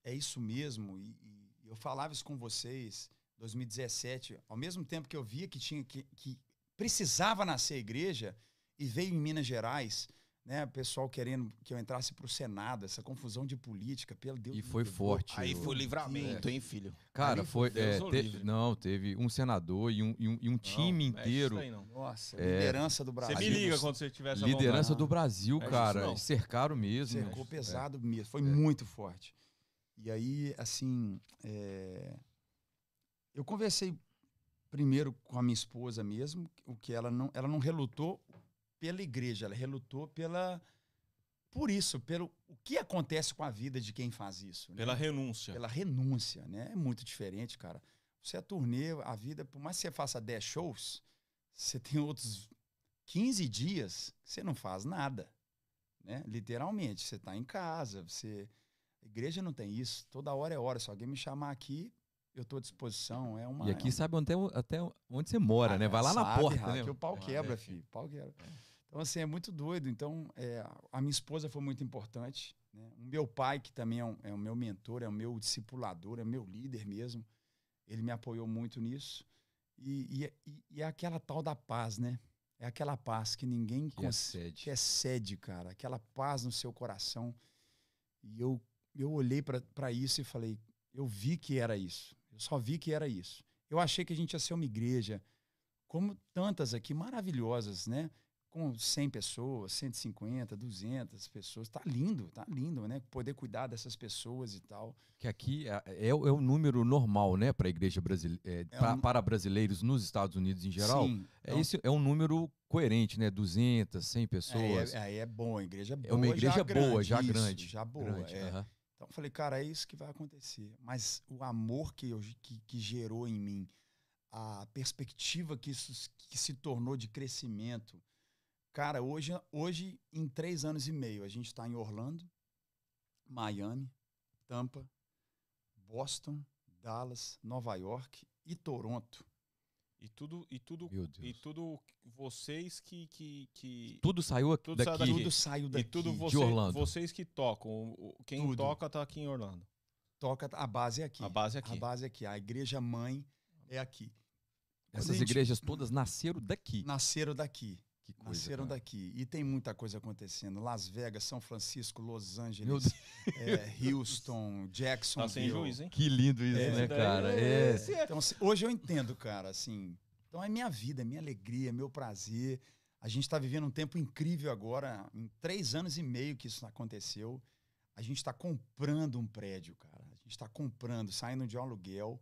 é isso mesmo. E, e, eu falava isso com vocês 2017. Ao mesmo tempo que eu via que tinha que, que precisava nascer a igreja e veio em Minas Gerais né, o pessoal querendo que eu entrasse para o Senado, essa confusão de política, pelo Deus. E foi Deus, forte. Aí foi livramento, é. hein, filho? Cara, foi. É, te, não, teve um senador e um, e um, e um time não, inteiro. Aí, Nossa, é, liderança do Brasil. Você me liga quando você tiver essa Liderança do Brasil, cara. Cercaram mesmo. Cercou pesado mesmo. Foi é. muito forte. E aí, assim, é, eu conversei primeiro com a minha esposa mesmo, o que ela não, ela não relutou pela igreja, ela relutou pela por isso, pelo o que acontece com a vida de quem faz isso. Né? Pela renúncia. Pela renúncia, né? É muito diferente, cara. Você é turnê, a vida, por mais que você faça 10 shows, você tem outros 15 dias que você não faz nada. Né? Literalmente, você está em casa, você. A igreja não tem isso. Toda hora é hora. Se alguém me chamar aqui, eu estou à disposição. É uma, e aqui é sabe até, até onde você mora, ah, né? Vai lá sabe, na porta. Né? Que o pau quebra, é, filho. Pau quebra. É. Então, assim, é muito doido. Então, é, a minha esposa foi muito importante. Né? O meu pai, que também é, um, é o meu mentor, é o meu discipulador, é o meu líder mesmo, ele me apoiou muito nisso. E, e, e, é aquela tal da paz, né? É aquela paz que ninguém que excede. que excede, cara. Aquela paz no seu coração. E eu, eu olhei para isso e falei, eu vi que era isso. Eu só vi que era isso. Eu achei que a gente ia ser uma igreja, como tantas aqui, maravilhosas, né? com 100 pessoas, 150, 200 pessoas. Tá lindo, tá lindo, né? Poder cuidar dessas pessoas e tal. Que aqui é, é, é o número normal, né, para a igreja brasileira, é, é para brasileiros nos Estados Unidos em geral. Sim, é, um... esse é um número coerente, né? 200, 100 pessoas. É, é, é bom, a igreja é boa. É uma igreja já boa, grande, já grande. Isso, já boa. Grande, é. uh -huh. Então eu falei, cara, é isso que vai acontecer. Mas o amor que, eu, que, que gerou em mim, a perspectiva que isso que se tornou de crescimento, Cara, hoje, hoje, em três anos e meio, a gente está em Orlando, Miami, Tampa, Boston, Dallas, Nova York e Toronto. E tudo, e tudo, e tudo vocês que, que, que tudo saiu aqui, tudo daqui. Saiu daqui. Tudo saiu daqui. E tudo você, de Orlando. vocês que tocam. Quem tudo. toca está aqui em Orlando. Toca, a base é aqui. A base é aqui. A base é aqui. A igreja mãe é aqui. Essas gente... igrejas todas nasceram daqui. Nasceram daqui. Que coisa, Nasceram cara. daqui. E tem muita coisa acontecendo. Las Vegas, São Francisco, Los Angeles, é, Houston, Jackson. Tá sem juiz, hein? Que lindo isso, é, né, cara? É. é. Então, assim, hoje eu entendo, cara, assim. Então é minha vida, é minha alegria, é meu prazer. A gente está vivendo um tempo incrível agora. Em três anos e meio que isso aconteceu. A gente está comprando um prédio, cara. A gente está comprando, saindo de um aluguel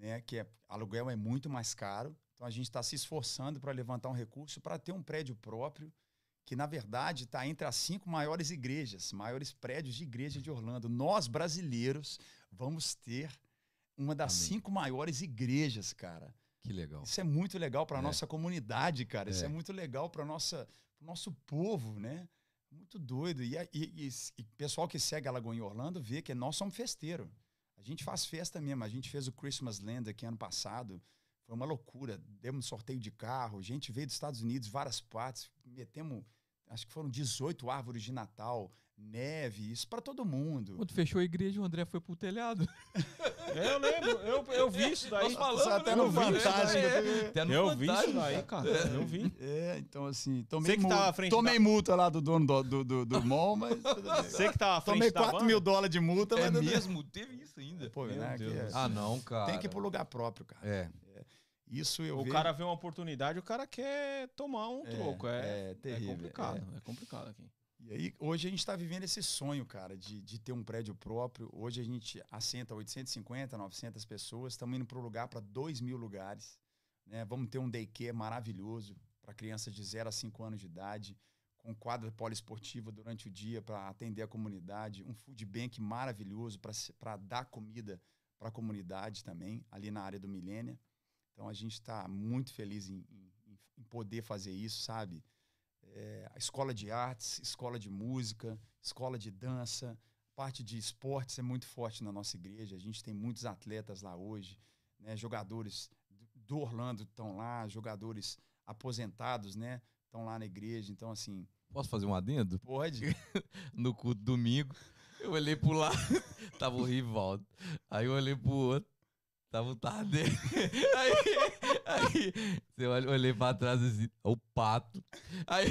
né? Que é, aluguel é muito mais caro. Então a gente está se esforçando para levantar um recurso para ter um prédio próprio, que na verdade está entre as cinco maiores igrejas, maiores prédios de igreja de Orlando. Nós, brasileiros, vamos ter uma das Amém. cinco maiores igrejas, cara. Que legal. Isso é muito legal para É. nossa comunidade, cara. Isso É. é muito legal para nossa nosso povo, né? Muito doido. E, e, e, e pessoal que segue a Lagoinha Orlando vê que nós somos festeiro. A gente faz festa mesmo. A gente fez o Christmas Land aqui ano passado. Foi uma loucura. Demos sorteio de carro. A gente veio dos Estados Unidos, várias partes. Metemos, acho que foram 18 árvores de Natal, neve, isso para todo mundo. Quando fechou a igreja, o André foi pro telhado. Eu lembro, eu, eu vi isso daí. Nós falamos, até né, no eu vi, né? Fantástico. É, até no Eu vi isso Fantástico. daí, cara. Eu vi. É, então assim, tomei, multa, frente tomei da- multa lá do dono do, do, do, do mall, mas. Você que tava à frente Tomei da 4 banda? mil dólares de multa, É mas bem. mesmo? Teve isso ainda. Pô, Meu né, que é- céu. Ah, não, cara. tem que ir pro lugar próprio, cara. É. Isso eu O vejo- cara vê uma oportunidade, o cara quer tomar um É, troco. É, é é terrível, complicado. É. complicado aqui. E aí, hoje a gente está vivendo esse sonho, cara, de, de ter um prédio próprio. Hoje a gente assenta 850, 900 pessoas. Estamos indo para o lugar para 2 mil lugares. Né? Vamos ter um daycare maravilhoso para crianças de 0 a 5 anos de idade, com quadra poliesportiva durante o dia para atender a comunidade. Um food bank maravilhoso para dar comida para a comunidade também, ali na área do Milênia. Então a gente está muito feliz em, em- em poder fazer isso, sabe? É, a escola de artes, escola de música, escola de dança, parte de esportes é muito forte na nossa igreja. A gente tem muitos atletas lá hoje, né? Jogadores do- do Orlando estão lá, jogadores aposentados, né? Estão lá na igreja. Então, assim, Posso fazer um adendo? pode. No culto domingo, eu olhei pro lado, tava o Rivaldo. Aí eu olhei pro outro, tava o Tadeu. Aí, aí eu olhei- pra trás assim, o pato. Aí,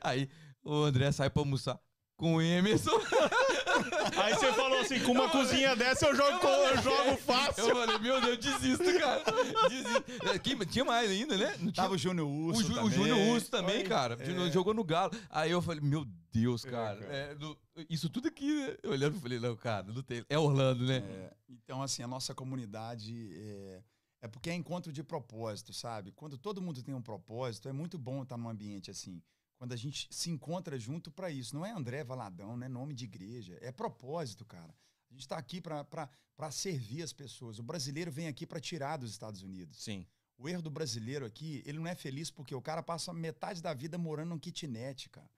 aí o André sai pra almoçar com o Emerson. Aí você falou assim, com uma cozinha dessa eu jogo, eu jogo fácil. Eu falei, meu Deus, desisto, cara. Desisto. É, Quem- tinha mais ainda, né? Não tinha Tava o Júnior O, Urso. Ju- o também. Júnior Urso também, Olha, cara. O é. Jogou no Galo. Aí eu falei, meu Deus, É, cara. cara. é, no- isso tudo aqui, né? Eu olhando e falei, não, cara, não tem. É Orlando, né? É, então, assim, a nossa comunidade é, é porque é encontro de propósito, sabe? Quando todo mundo tem um propósito, é muito bom estar num ambiente assim. Quando a gente se encontra junto para isso. Não é André Valadão, não é nome de igreja. É propósito, cara. A gente está aqui para servir as pessoas. O brasileiro vem aqui para tirar dos Estados Unidos. Sim. O erro do brasileiro aqui, ele não é feliz porque o cara passa metade da vida morando num kitnet, cara.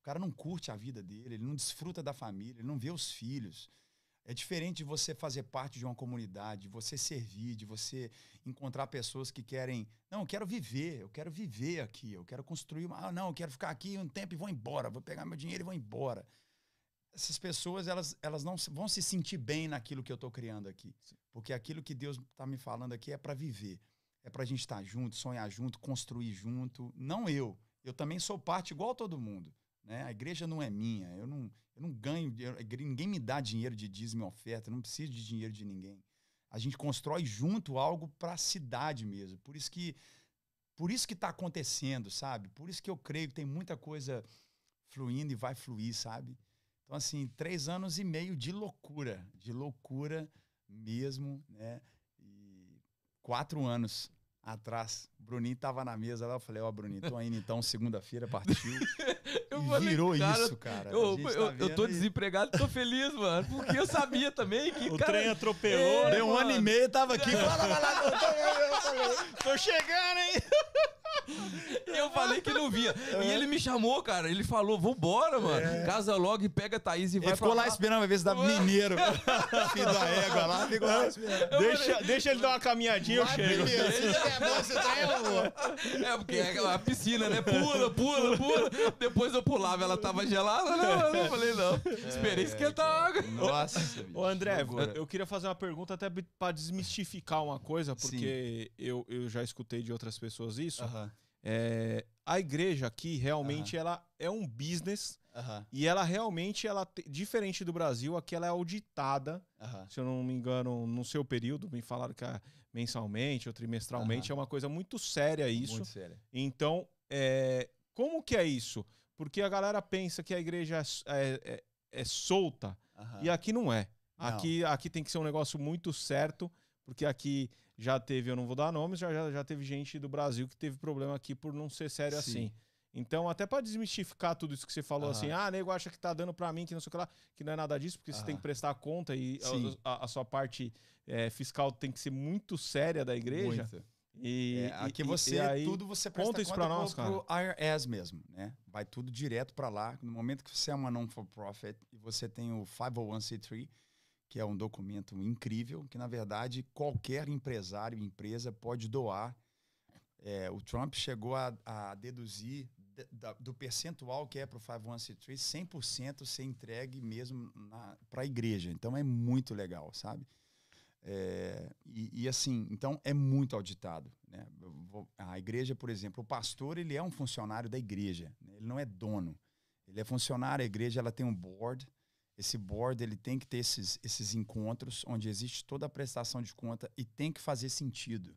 O cara não curte a vida dele, ele não desfruta da família, ele não vê os filhos. É diferente de você fazer parte de uma comunidade, de você servir, de você encontrar pessoas que querem. Não, eu quero viver, eu quero viver aqui, eu quero construir uma. Ah, não, eu quero ficar aqui um tempo e vou embora, vou pegar meu dinheiro e vou embora. Essas pessoas, elas, elas não vão se sentir bem naquilo que eu estou criando aqui. Porque aquilo que Deus está me falando aqui é para viver. É para a gente estar junto, sonhar junto, construir junto. Não eu. Eu também sou parte igual todo mundo. Né? A igreja não é minha. Eu não, eu não ganho. eu- ninguém me dá dinheiro de dízimo e oferta. Eu não preciso de dinheiro de ninguém. A gente constrói junto algo para a cidade mesmo. Por isso que por isso que está acontecendo, sabe? Por isso que eu creio que tem muita coisa fluindo e vai fluir, sabe? Então, assim, três anos e meio de loucura, de loucura mesmo, né? E quatro anos atrás, o Bruninho tava na mesa lá, eu falei, ó, Bruninho, tô indo então, segunda-feira partiu. Eu e falei, virou cara, isso, cara. A Eu, tá eu tô e- desempregado e tô feliz, mano. Porque eu sabia também que. O cara, trem atropelou. É, Deu um ano e meio, tava aqui, fala, fala, Tô chegando, hein? Eu falei que não via. E ele me chamou, cara. Ele falou: vambora, mano. Casa logo e pega a Thaís e vai Ele ficou lá esperando pra ver se dava mineiro. Filho da égua lá, ficou lá esperando. Deixa, deixa ele dar uma caminhadinha, eu Vai chego. primeiro, se der bom, você tá aí, amor. É, porque é aquela piscina, né? Pula, pula, pula. Depois eu pulava, ela tava gelada, né? Eu falei, não. Esperei esquentar a água. Nossa, Ô, André, loucura. eu queria fazer uma pergunta até pra desmistificar uma coisa, porque eu, eu já escutei de outras pessoas isso. Aham, É, a igreja aqui realmente ela é um business aham, e ela realmente ela te- diferente do Brasil, aqui ela é auditada, aham. se eu não me engano, no seu período, me falaram que é mensalmente ou trimestralmente, é uma coisa muito séria isso. Muito sério. Então, é, como que é isso? Porque a galera pensa que a igreja é, é- é- é solta e aqui não é. Não. Aqui, aqui tem que ser um negócio muito certo, porque aqui já teve, eu não vou dar nomes, já, já, já teve gente do Brasil que teve problema aqui por não ser sério Sim. assim. Então, até para desmistificar tudo isso que você falou, assim, ah, nego acha que tá dando para mim, que não sei o que lá, que não é nada disso, porque você tem que prestar conta e a, a- a sua parte eh, fiscal tem que ser muito séria da igreja. Muito. E, É, aqui e- você, e aí, tudo você presta conta isso pra nós, pro, pro IRS mesmo, né? Vai tudo direto para lá. No momento que você é uma non-for-profit e você tem o 501c3, que é um documento incrível, que na verdade qualquer empresário, empresa pode doar. É, o Trump chegou a, a deduzir de- da- do percentual que é para o 501c3, 100% ser entregue mesmo para a igreja. Então é muito legal, sabe? É, e, e assim, então é muito auditado. Né? Vou- A igreja, por exemplo, o pastor ele é um funcionário da igreja, né? ele não é dono. Ele é funcionário, a igreja ela tem um board. Esse board ele tem que ter esses, esses encontros onde existe toda a prestação de conta e tem que fazer sentido.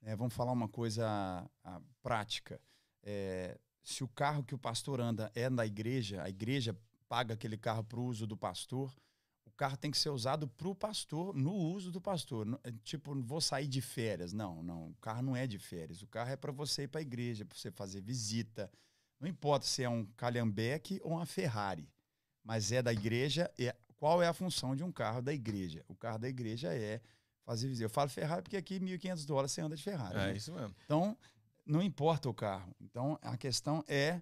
né? vamos falar uma coisa ah, prática. É, se o carro que o pastor anda é da igreja, a igreja paga aquele carro para o uso do pastor, o carro tem que ser usado para o pastor, no uso do pastor. É Tipo, vou sair de férias. Não, não. O carro não é de férias. O carro é para você ir para a igreja, para você fazer visita. Não importa se é um Calhambeque ou uma Ferrari. Mas é da igreja. É, qual é a função de um carro da igreja? O carro da igreja é fazer visita. Eu falo Ferrari porque aqui 1.500 dólares você anda de Ferrari. É né? isso mesmo. Então, não importa o carro. Então, a questão é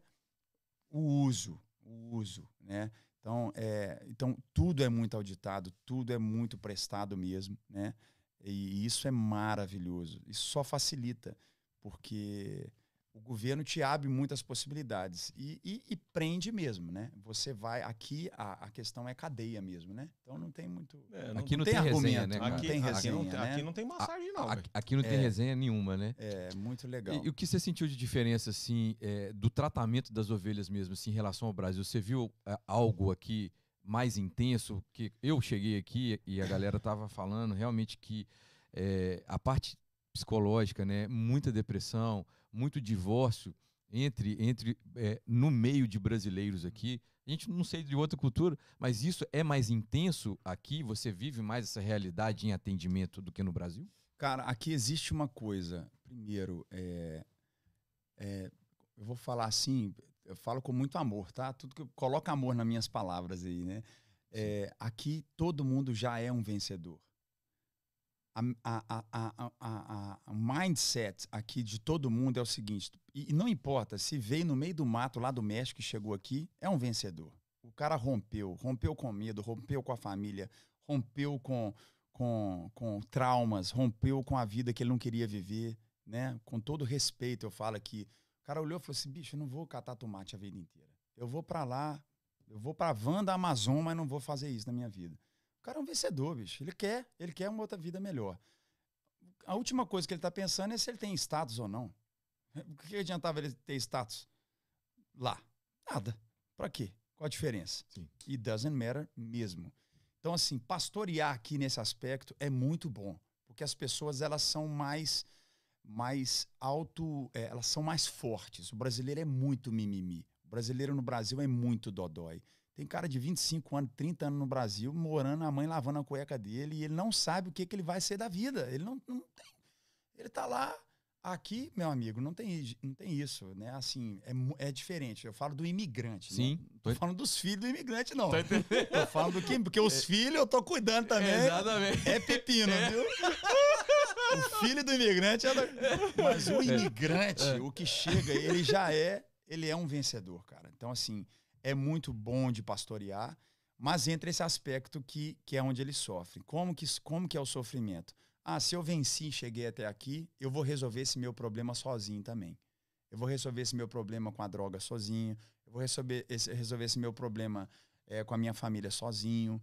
o uso, o uso, né? Então, é, então tudo é muito auditado, tudo é muito prestado mesmo, né? E isso é maravilhoso. Isso só facilita, porque o governo te abre muitas possibilidades e, e- e prende mesmo, né? Você vai aqui a, a questão é cadeia mesmo, né? Então não tem muito. É, Aqui não tem resenha, né? Aqui, Não tem aqui resenha, não, tem- né? aqui não tem massagem, não. Aqui, aqui não tem É. resenha nenhuma, né? É muito legal. E, e o que você sentiu de diferença, assim, é, do tratamento das ovelhas mesmo, assim, em relação ao Brasil? Você viu é, algo aqui mais intenso? Que eu cheguei aqui e a galera tava falando realmente que é, a parte psicológica, né, muita depressão, muito divórcio entre, entre é, no meio de brasileiros aqui. A gente não sei de outra cultura, mas isso é mais intenso aqui? Você vive mais essa realidade em atendimento do que no Brasil? Cara, aqui existe uma coisa. Primeiro, é, é, eu vou falar assim, eu falo com muito amor, tá? Tudo que eu coloca amor nas minhas palavras aí, né? É, aqui todo mundo já é um vencedor. A, a, a, a, a, a- a mindset aqui de todo mundo é o seguinte, e, não importa se veio no meio do mato lá do México e chegou aqui, é um vencedor. O cara rompeu, rompeu com medo, rompeu com a família, rompeu com, com, com traumas, rompeu com a vida que ele não queria viver, né? Com todo respeito, eu falo aqui. O cara olhou e falou assim: bicho, eu não vou catar tomate a vida inteira. Eu vou pra lá, eu vou pra van da Amazon, mas não vou fazer isso na minha vida. O cara é um vencedor, bicho. Ele quer, ele quer uma outra vida melhor. A última coisa que ele tá pensando é se ele tem status ou não. O que adiantava ele ter status lá? Nada. Pra quê? Qual a diferença? Sim. It doesn't matter mesmo. Então, assim, pastorear aqui nesse aspecto é muito bom, porque as pessoas elas são mais, mais auto, é, elas são mais fortes. O brasileiro é muito mimimi. O brasileiro no Brasil é muito dodói. Tem cara de 25 anos, 30 anos no Brasil, morando, a mãe lavando a cueca dele, e ele não sabe o que, que ele vai ser da vida. Ele não, não tem. Ele tá lá. Aqui, meu amigo, não tem, não tem isso, né? Assim, é, é diferente. Eu falo do imigrante. Sim, Não, tô tô- falando dos filhos do imigrante, não. Entendendo? Tô falando do que, porque os filhos eu tô cuidando também. Exatamente. É pepino, viu? O filho do imigrante é. Mas o imigrante, o que chega, ele já é, ele é um vencedor, cara. Então, assim, é muito bom de pastorear, mas entra esse aspecto que, que é onde ele sofre. Como que, como que é o sofrimento? Ah, se eu venci e cheguei até aqui, eu vou resolver esse meu problema sozinho também. Eu vou resolver esse meu problema com a droga sozinho. Eu vou resolver esse, resolver esse meu problema eh, com a minha família sozinho.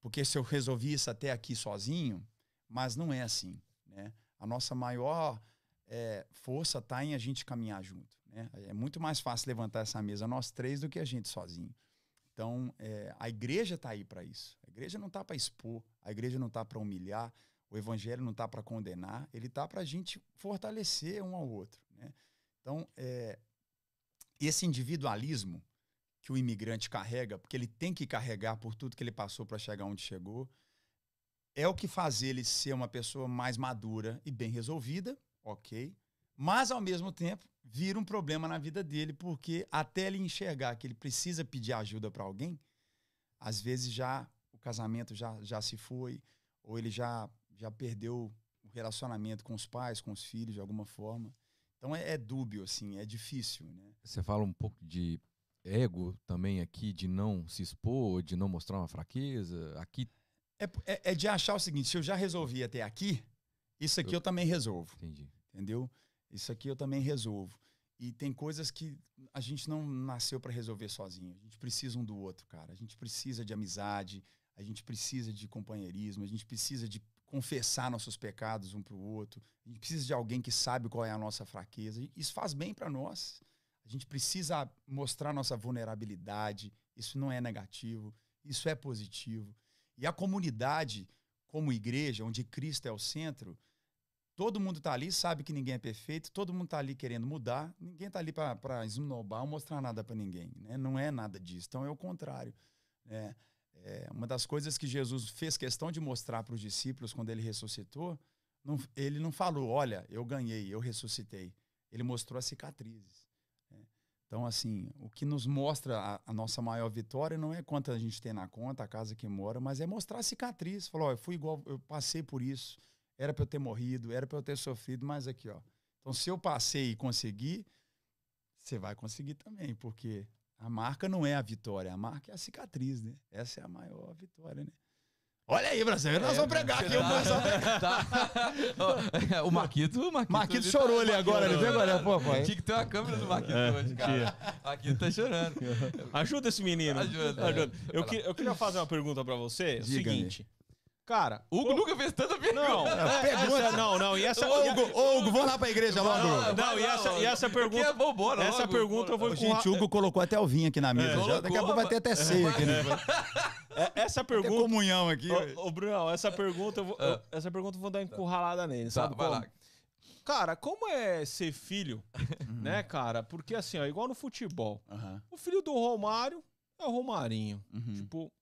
Porque se eu resolvi isso até aqui sozinho, mas não é assim. Né? A nossa maior eh, força está em a gente caminhar junto. Né? É muito mais fácil levantar essa mesa nós três do que a gente sozinho. Então, eh, a igreja está aí para isso. A igreja não está para expor, a igreja não está para humilhar, o evangelho não está para condenar, ele está para a gente fortalecer um ao outro. Né? Então, eh, esse individualismo que o imigrante carrega, porque ele tem que carregar por tudo que ele passou para chegar onde chegou, é o que faz ele ser uma pessoa mais madura e bem resolvida, ok. Mas, ao mesmo tempo, vira um problema na vida dele, porque até ele enxergar que ele precisa pedir ajuda para alguém, às vezes já o casamento já, já se foi, ou ele já, já perdeu o relacionamento com os pais, com os filhos, de alguma forma. Então é, é dúbio, assim, é difícil, né? Você fala um pouco de ego também aqui, de não se expor, de não mostrar uma fraqueza. Aqui, É, é, é de achar o seguinte: se eu já resolvi até aqui, isso aqui Eu- eu também resolvo. entendi. entendeu? Isso aqui eu também resolvo. E tem coisas que a gente não nasceu para resolver sozinho. A gente precisa um do outro, cara. A gente precisa de amizade, a gente precisa de companheirismo, a gente precisa de confessar nossos pecados um para o outro. A gente precisa de alguém que sabe qual é a nossa fraqueza. Isso faz bem para nós. A gente precisa mostrar nossa vulnerabilidade. Isso não é negativo, isso é positivo. E a comunidade, como igreja, onde Cristo é o centro, Todo mundo está ali, sabe que ninguém é perfeito, todo mundo está ali querendo mudar, ninguém está ali para esnobar ou mostrar nada para ninguém. Né? Não é nada disso. Então é o contrário. né? É, uma das coisas que Jesus fez questão de mostrar para os discípulos quando ele ressuscitou, não- ele não falou, olha, eu ganhei, eu ressuscitei. Ele mostrou as cicatrizes. né? Então, assim, o que nos mostra a, a nossa maior vitória não é quanto a gente tem na conta, a casa que mora, mas é mostrar a cicatriz. Falou, eu fui igual, eu passei por isso. Era para eu ter morrido, era para eu ter sofrido, mas aqui, ó. Então, se eu passei e consegui, você vai conseguir também, porque a marca não é a vitória, a marca é a cicatriz, né? Essa é a maior vitória, né? Olha aí, brasileiro, nós É, vamos pregar aqui. tá. o Tá. o Marquito, o Marquito, Marquito ele chorou tá- ali agora, ele viu agora? Pô, pô, Tinha que ter uma câmera do Marquito É, hoje, cara. Marquito tá chorando. Ajuda esse menino. Ajuda, Ajuda. é. Eu, que- eu queria fazer uma pergunta pra você. É o aí. Cara, O Hugo nunca fez tanta pergunta. não, É, pergunta. essa- não, não, e essa, Ô, e a- Hugo, ô, Hugo, vamos lá pra igreja logo. Não, Vai e essa- e essa pergunta- Aqui é vambora, essa logo. pergunta eu vou gente, o Hugo colocou até o vinho aqui na mesa. É, já. Daqui a pouco vai ter até ceia aqui. Né? é- essa Tem pergunta. comunhão aqui. Ô, ô, Brunão, essa pergunta, eu vou, eu- essa pergunta eu vou dar encurralada nele, Tá, sabe vai como? lá. Cara, como é ser filho, né, cara? Porque assim, ó, igual no futebol. Aham, O filho do Romário é o Romarinho. uhum. Tipo,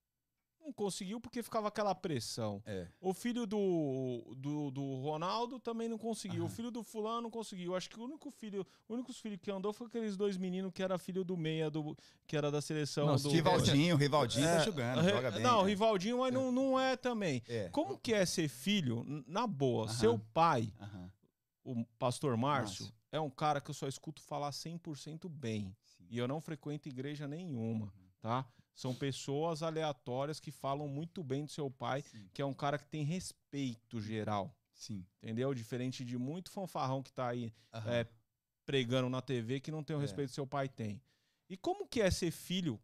não conseguiu porque ficava aquela pressão. É. O filho do, do, do Ronaldo também não conseguiu. O Aham. filho do fulano não conseguiu. Acho que o único filho, o único filho que andou foi aqueles dois meninos que era filho do meia, do, que era da seleção Não, do. Rivaldinho, Rivaldinho É, tá jogando, Re- joga bem. Não, o é. Rivaldininho, mas não, não é também. É. Como que é ser filho, na boa? Aham. Seu pai, Aham, o pastor Márcio, Márcio. é um cara que eu só escuto falar 100% bem. sim. E eu não frequento igreja nenhuma, tá? São pessoas aleatórias que falam muito bem do seu pai, Sim, que é um cara que tem respeito geral, sim. entendeu? Diferente de muito fanfarrão que tá aí Aham. é, pregando na TV que não tem o É. respeito que seu pai tem. E como que é ser filho,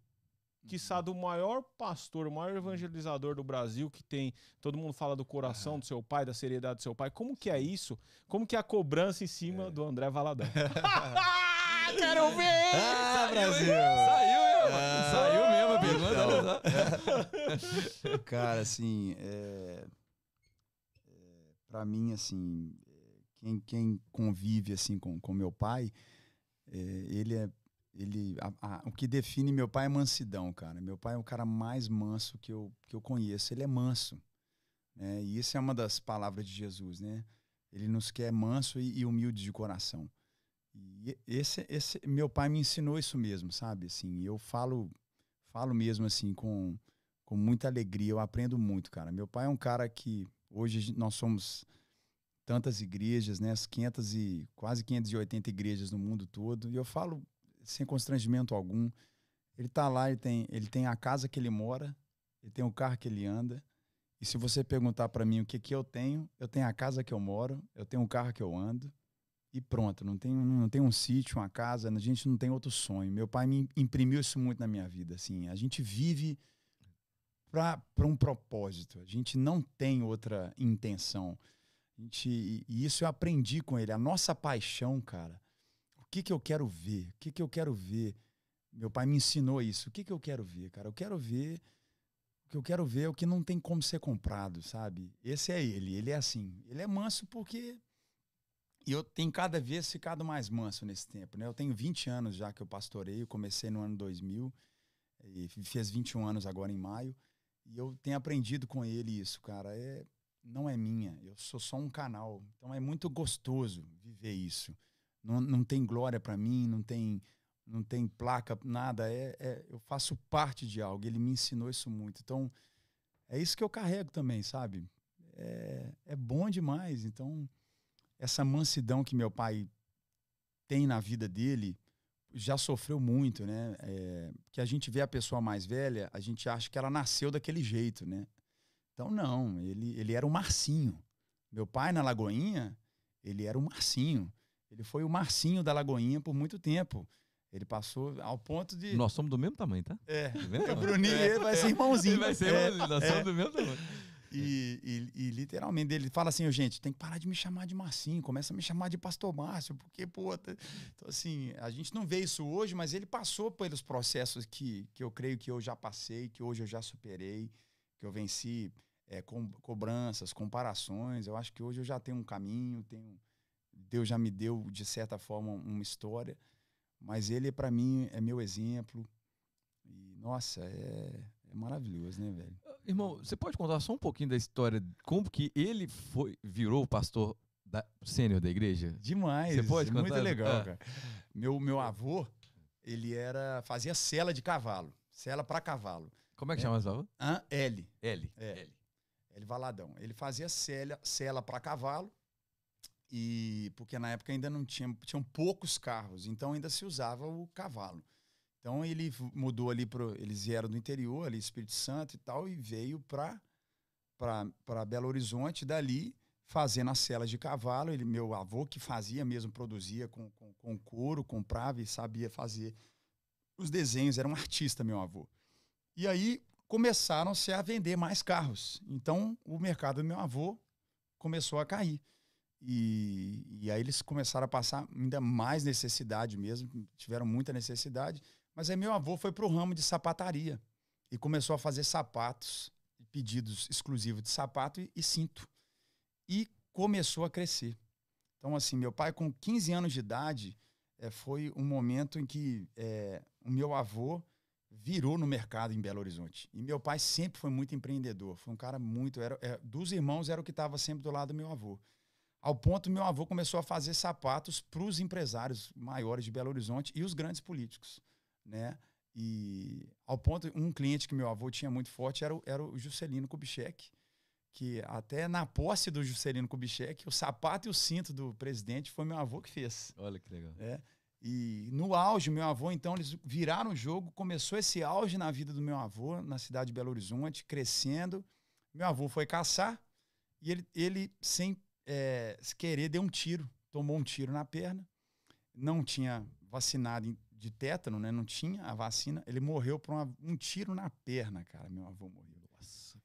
quiçá do maior pastor, o maior evangelizador do Brasil, que tem, todo mundo fala do coração Aham. do seu pai, da seriedade do seu pai. Como que é isso? Como que é a cobrança em cima É. do André Valadão? Quero ver! Ah, Brasil! Saiu mesmo. Ah, Saiu mesmo pergunta. olha só. Cara, assim, é, é, para mim, assim, é, quem, quem convive assim com, com meu pai, é, ele é, ele, a- a- o que define meu pai é mansidão, cara. Meu pai é o cara mais manso que eu, que eu conheço. Ele é manso, né? E isso é uma das palavras de Jesus, né? Ele nos quer manso e, e humilde de coração. E esse, esse, meu pai me ensinou isso mesmo, sabe? Assim, eu falo, falo mesmo assim com com muita alegria. Eu aprendo muito, cara. Meu pai é um cara que hoje nós somos tantas igrejas, né? As 500 e quase 580 igrejas no mundo todo. E eu falo sem constrangimento algum. Ele tá lá, ele tem, ele tem a casa que ele mora, ele tem o carro que ele anda. E se você perguntar para mim o que que eu tenho, eu tenho a casa que eu moro, eu tenho o carro que eu ando. E pronto, não tem, não tem um sítio, uma casa, a gente não tem outro sonho. Meu pai me imprimiu isso muito na minha vida, assim. A gente vive para um propósito. A gente não tem outra intenção. A gente, e e isso eu aprendi com ele. A nossa paixão, cara. O que, que eu quero ver? O que, que eu quero ver? Meu pai me ensinou isso. O que, que eu quero ver, cara? Eu quero ver. O que eu quero ver é o que não tem como ser comprado, sabe? Esse é ele. Ele é assim. Ele é manso porque. E eu tenho cada vez ficado mais manso nesse tempo, né? Eu tenho 20 anos já que eu pastorei. Eu comecei no ano 2000 e fez 21 anos agora em maio. E eu tenho aprendido com ele isso, cara. É, não é minha. Eu sou só um canal. Então é muito gostoso viver isso. Não, não tem glória para mim, não tem não tem placa, nada. É, é, eu faço parte de algo. Ele me ensinou isso muito. Então é isso que eu carrego também, sabe? É, é bom demais. Então essa mansidão que meu pai tem na vida dele já sofreu muito, né? É, que a gente vê a pessoa mais velha, a gente acha que ela nasceu daquele jeito, né? Então não, ele, ele era o Marcinho. Meu pai na Lagoinha, ele era o Marcinho. Ele foi o Marcinho da Lagoinha por muito tempo. Ele passou ao ponto de. Nós somos do mesmo tamanho, tá? É, Tá vendo? o Bruninho ele vai ser irmãozinho. Ele vai ser, É, nós é. somos do mesmo tamanho. E, e- e literalmente ele fala assim, "Ô, gente, tem que parar de me chamar de Marcinho, começa a me chamar de Pastor Márcio, porque, pô, tá- então assim, a gente não vê isso hoje, mas ele passou pelos processos que, que eu creio que eu já passei, que hoje eu já superei, que eu venci é, com cobranças, comparações. Eu acho que hoje eu já tenho um caminho, tenho, Deus já me deu, de certa forma, uma história, mas ele, para mim, é meu exemplo. E, nossa, é, é maravilhoso, né, velho? Irmão, você pode contar só um pouquinho da história, como que ele foi, virou o pastor da, sênior da igreja? Demais. Você pode Muito contar? legal, Ah. cara. Meu, meu avô, ele era fazia cela de cavalo, cela para cavalo. Como é que É. chama essa avó? Hã? L, L. É. L. L Valadão. Ele fazia cela, cela para cavalo e porque na época ainda não tinha tinham poucos carros, então ainda se usava o cavalo. Então ele mudou ali pro eles vieram do interior, ali Espírito Santo e tal e veio para para Belo Horizonte dali fazendo as celas de cavalo. Ele, meu avô que fazia mesmo, produzia com, com, com couro, comprava e sabia fazer os desenhos, era um artista, meu avô. E aí começaram-se a vender mais carros. Então o mercado do meu avô começou a cair. E, e aí eles começaram a passar ainda mais necessidade mesmo, tiveram muita necessidade. Mas aí meu avô foi para o ramo de sapataria e começou a fazer sapatos, pedidos exclusivos de sapato e, e cinto. E começou a crescer. Então, assim, meu pai, com 15 anos de idade, eh, foi um momento em que eh, o meu avô virou no mercado em Belo Horizonte. E meu pai sempre foi muito empreendedor. Foi um cara muito. Era, é, dos irmãos, era o que estava sempre do lado do meu avô. Ao ponto, meu avô começou a fazer sapatos para os empresários maiores de Belo Horizonte e os grandes políticos. Né? E ao ponto, um cliente que meu avô tinha muito forte era o, era o Juscelino Kubitschek, que até na posse do Juscelino Kubitschek, o sapato e o cinto do presidente foi meu avô que fez. Olha que legal. É. E no auge, meu avô, então, eles viraram o jogo, começou esse auge na vida do meu avô, na cidade de Belo Horizonte, crescendo. Meu avô foi caçar e ele, ele sem é, querer, deu um tiro, tomou um tiro na perna, não tinha vacinado de tétano, né? Não tinha a vacina. Ele morreu por uma- um tiro na perna, cara. Meu avô morreu.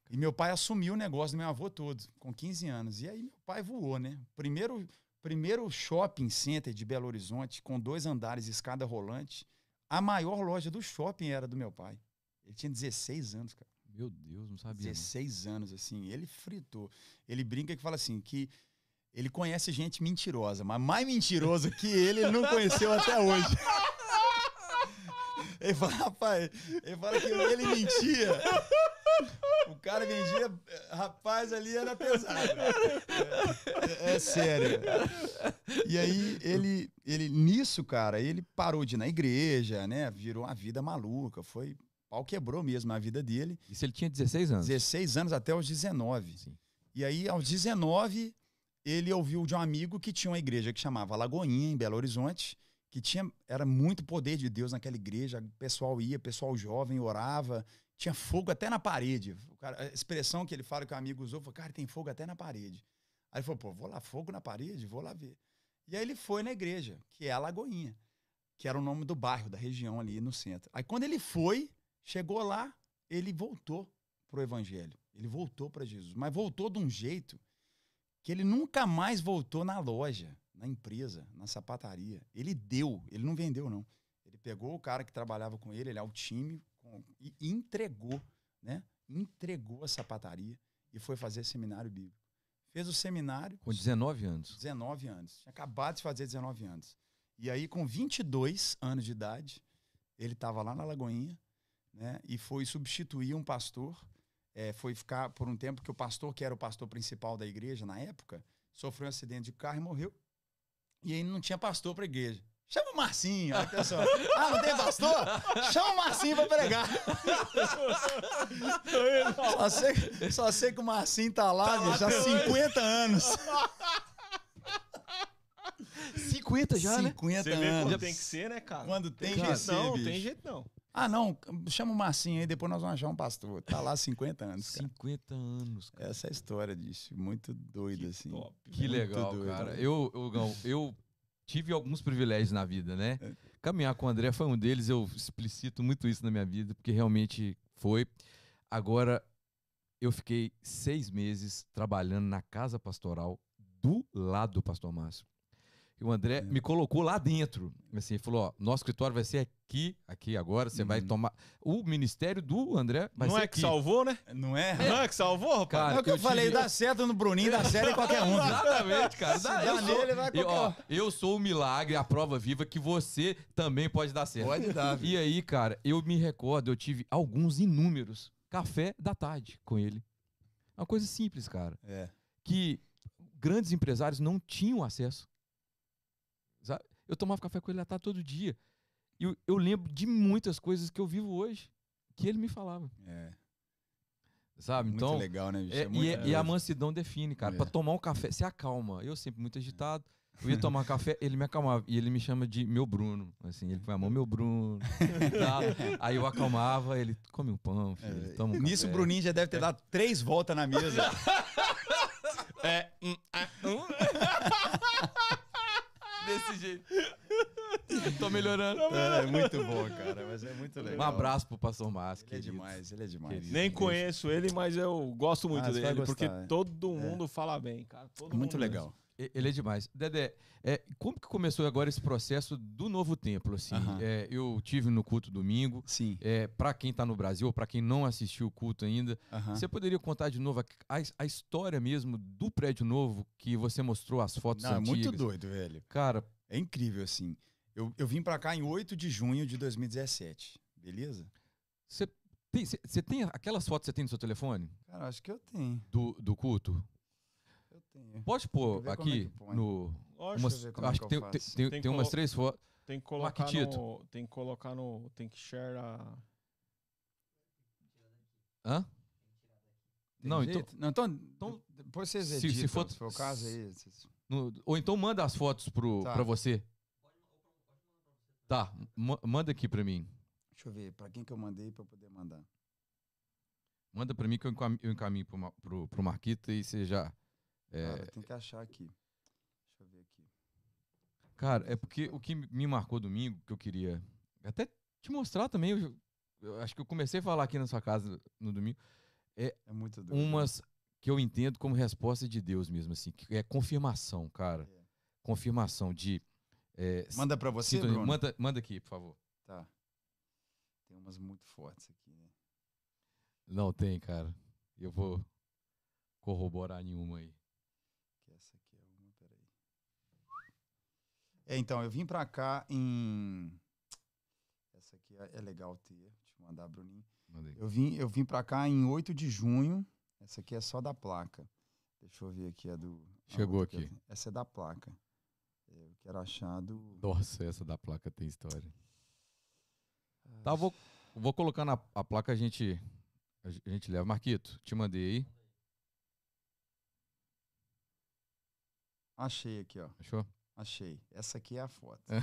E meu pai assumiu o negócio do meu avô todo, com 15 anos. E aí meu pai voou, né? Primeiro, primeiro shopping center de Belo Horizonte, com dois andares e escada rolante. A maior loja do shopping era do meu pai. Ele tinha 16 anos, cara. Meu Deus, não sabia. não. 16 anos, assim. Ele fritou. Ele brinca que fala assim, que ele conhece gente mentirosa, mas mais mentiroso que ele, ele não conheceu até hoje. Ele fala, rapaz, ele fala que ele mentia. O cara vendia, rapaz, ali era pesado. É, é sério. E aí, ele, ele, nisso, cara, ele parou de ir na igreja, né? Virou uma vida maluca. Foi, pau quebrou mesmo a vida dele. Isso ele tinha 16 anos. 16 anos até os 19. Sim. E aí, aos 19, ele ouviu de um amigo que tinha uma igreja que chamava Lagoinha, em Belo Horizonte, que tinha era muito poder de Deus naquela igreja. O pessoal ia, pessoal jovem orava, tinha fogo até na parede. O cara- a expressão que ele fala que o amigo usou foi: cara, tem fogo até na parede. Aí ele falou: pô, vou lá, fogo na parede, vou lá ver. E aí ele foi na igreja, que é a Lagoinha, que era o nome do bairro, da região ali no centro. Aí quando ele foi, chegou lá, ele voltou pro evangelho. Ele voltou para Jesus, mas voltou de um jeito que ele nunca mais voltou na loja, na empresa, na sapataria. Ele deu, ele não vendeu não. Ele pegou o cara que trabalhava com ele, ele é o time com- e entregou, né? Entregou a sapataria e foi fazer seminário bíblico. Fez o seminário, Com 19 anos. 19 anos. Tinha acabado de fazer 19 anos. E aí, com 22 anos de idade, ele estava lá na Lagoinha, né? E foi substituir um pastor. é, foi ficar por um tempo que o pastor, que era o pastor principal da igreja na época, sofreu um acidente de carro e morreu. E aí não tinha pastor para igreja. Chama o Marcinho, olha, pessoal. Ah, não tem pastor? Chama o Marcinho pra pregar. só, sei, só sei que o Marcinho tá lá, tá bicho, há 50 anos. 50 já, 50 né? 50 Você anos. Quando tem que ser, né, cara? Quando tem, tem jeito não, bicho. tem jeito não. Ah, não, chama o Marcinho aí, depois nós vamos achar um pastor. Tá lá há 50 anos, cara. 50 anos, cara. Essa é a história disso. Muito doido, assim. Top. Que Muito legal, doido, cara. né? Eu, eu, eu tive alguns privilégios na vida, né? É. Caminhar com o André foi um deles, eu explicito muito isso na minha vida, porque realmente foi. Agora, eu fiquei seis meses trabalhando na casa pastoral do lado do pastor Márcio. E o André É. me colocou lá dentro. Assim, ele falou: ó, nosso escritório vai ser aqui, aqui agora, você vai Uhum. tomar. O ministério do André vai não ser é que aqui. salvou, né? Não é? Não é que salvou, rapaz? Cara, é o que eu, eu falei, tive- dá certo no Bruninho, dá certo em qualquer um. Exatamente, cara. Dá- dá eu, sou, nele, vai eu, ó, qualquer eu sou o milagre, a prova viva que você também pode dar certo. Pode dar, viu? E aí, cara, eu me recordo, eu tive alguns inúmeros café da tarde com ele. Uma coisa simples, cara, É. que grandes empresários não tinham acesso. Eu tomava café com ele à tarde todo dia. E eu, eu lembro de muitas coisas que eu vivo hoje que ele me falava, É. sabe? Muito então, legal, né, bicho? é, É muito e, e a mansidão define, cara. É. Pra tomar um café, se acalma. Eu sempre muito agitado. Eu ia tomar café, ele me acalmava. E ele me chama de meu Bruno. Assim, ele põe a mão, meu Bruno. tal. Aí eu acalmava, ele come um pão, filho. É, toma um Nisso o café." Bruninho já deve ter dado três voltas na mesa. É. hum, ah, hum. Desse jeito. Tô melhorando. é muito bom, cara. Mas é muito Um legal. abraço pro pastor Márcio, Ele é demais, ele é demais. Querido. Nem conheço ele, mas eu gosto muito Ah, dele, porque é. todo mundo fala bem, cara. Todo Muito mundo legal. E- Ele é demais. Dedé, é, como que começou agora esse processo do novo templo? Assim, Aham. É, eu tive no culto domingo. Sim. É, para quem tá no Brasil, ou para quem não assistiu o culto ainda, aham. Você poderia contar de novo a, a- a história mesmo do prédio novo que você mostrou as fotos Não, é antigas? muito doido, velho. Cara, É incrível, assim. Eu, eu vim pra cá em 8 de junho de 2017. Beleza? você tem, tem aquelas fotos que você tem no seu telefone Cara, acho que eu tenho. do, do culto? Tenho. Pode pôr é aqui põe. no. Lógico, umas- é acho que que tem, tem, tem, Tem tem umas três fotos. tem que colocar Marquitito. no. Tem que colocar no. Tem que share a. Hã? Não, então? Não, então, então, depois vocês se- se editam, se for- for, o caso aí. vocês- no- ou então manda as fotos pro, Tá. pra você. Tá, ma- manda aqui pra mim. Deixa eu ver, pra quem que eu mandei pra eu poder mandar. Manda pra mim que eu encam- eu encaminho pro, pro, pro Marquita e você já. É, Cara, tem que achar aqui. Deixa eu ver aqui. Cara, é porque o que me marcou domingo, que eu queria até te mostrar também, eu, eu acho que eu comecei a falar aqui na sua casa no domingo, É muito doido. umas que eu entendo como resposta de Deus mesmo, assim, que é confirmação, cara. É. Confirmação de. é, Manda pra você, sintonia. Bruno? Manda, manda aqui, por favor. Tá. Tem umas muito fortes aqui, né? Não tem, cara. Eu vou corroborar nenhuma aí. Que essa aqui é uma, peraí. É, então, eu vim pra cá em. Essa aqui é é legal ter. Deixa eu mandar, Bruninho. Manda aí. Eu vim, eu vim pra cá em 8 de junho. Essa aqui é só da placa. Deixa eu ver aqui a do. Chegou eu aqui. Essa é da placa. É, Eu quero achar do. Nossa, essa da placa tem história. Tá, eu vou, vou colocar na a placa, a gente, a gente leva. Marquito, te mandei aí. Achei aqui, ó. Achou? Achei. Essa aqui é a foto. É.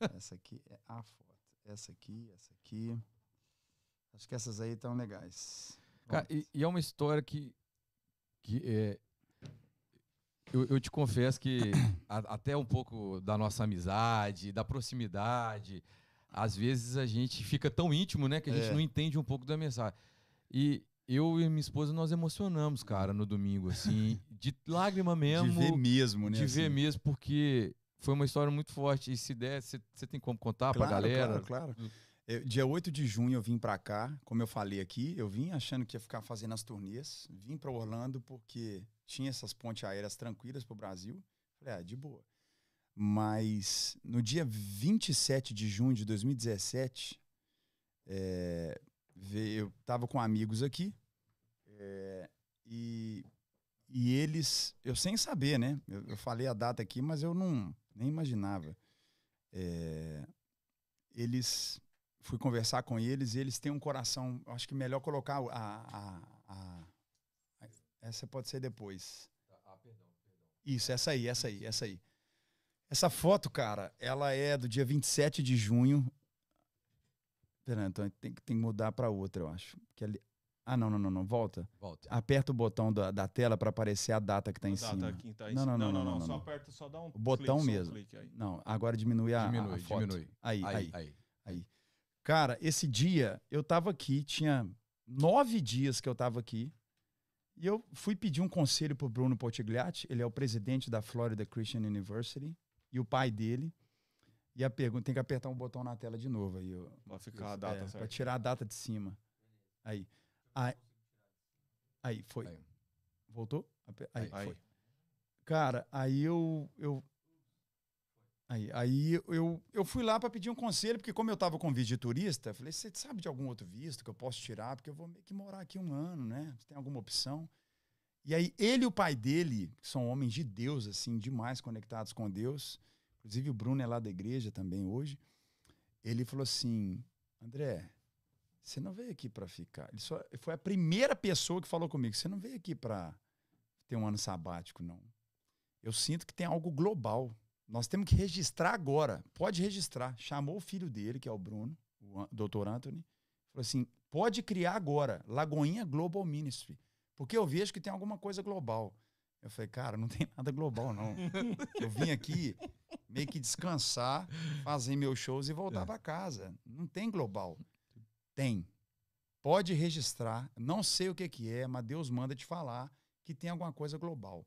essa aqui é a foto. Essa aqui, essa aqui. Acho que essas aí estão legais. Cara, e, e é uma história que, que é, eu, eu te confesso que a- até um pouco da nossa amizade, da proximidade, às vezes a gente fica tão íntimo, né, que a gente É. não entende um pouco da mensagem. E eu e minha esposa nós emocionamos, cara, no domingo, assim, de lágrima mesmo, de ver mesmo, né? de ver assim. mesmo, porque foi uma história muito forte. E se der, você tem como contar pra Claro, galera? Claro, claro. Eu- dia 8 de junho eu vim pra cá, como eu falei aqui, eu vim achando que ia ficar fazendo as turnês, vim pra Orlando porque tinha essas pontes aéreas tranquilas pro Brasil. Falei, ah, de boa. Mas no dia 27 de junho de 2017, é, ve- eu tava com amigos aqui É, e, e eles, eu sem saber, né? Eu, eu falei a data aqui, mas eu não nem imaginava. É, eles fui conversar com eles e eles têm um coração. Acho que melhor colocar a, a, a, a essa pode ser depois. Isso, essa aí, essa aí, essa aí. Essa foto, cara, ela é do dia 27 de junho. Pera, então tem, que- tem que mudar para outra, eu acho. Que ali... Ah, não, não, não, não. Volta. Volta. Aperta o botão da, da tela para aparecer a data que tá em A data cima. aqui tá em Não, cima. não, não, não, não, Só não. aperta, só dá um O botão clique, só um mesmo. clique aí. Não, agora diminui a, a- a Diminui, foto. diminui. Aí, aí, Aí, aí. Cara, esse dia eu tava aqui, tinha nove dias que eu tava aqui, e eu fui pedir um conselho pro Bruno Portigliatti, ele é o presidente da Florida Christian University, e o pai dele. E a pergunta, tem que apertar um botão na tela de novo aí. ó. Pra ficar a É, data pra certa. tirar a data de cima. Aí. Aí, aí foi. Aí. Voltou? Aí, Aí. foi. Cara, aí eu. eu aí, aí eu, eu fui lá para pedir um conselho, porque como eu tava com visto de turista, eu falei, você sabe de algum outro visto que eu posso tirar? Porque eu vou meio que morar aqui um ano, né? Você tem alguma opção? E aí ele e o pai dele, que são homens de Deus, assim, demais conectados com Deus, inclusive o Bruno é lá da igreja também hoje, ele falou assim, André, você não veio aqui para ficar. Ele só, foi a primeira pessoa que falou comigo, você não veio aqui para ter um ano sabático, não. Eu sinto que tem algo global. Nós temos que registrar agora. Pode registrar. Chamou o filho dele, que é o Bruno, o Dr. Anthony. Falou assim: pode criar agora, Lagoinha Global Ministry. Porque eu vejo que tem alguma coisa global. Eu falei, cara, não tem nada global, não. Eu vim aqui meio que descansar, fazer meus shows e voltar É. para casa. Não tem global. Tem. Pode registrar. Não sei o que, que é, mas Deus manda te falar que tem alguma coisa global.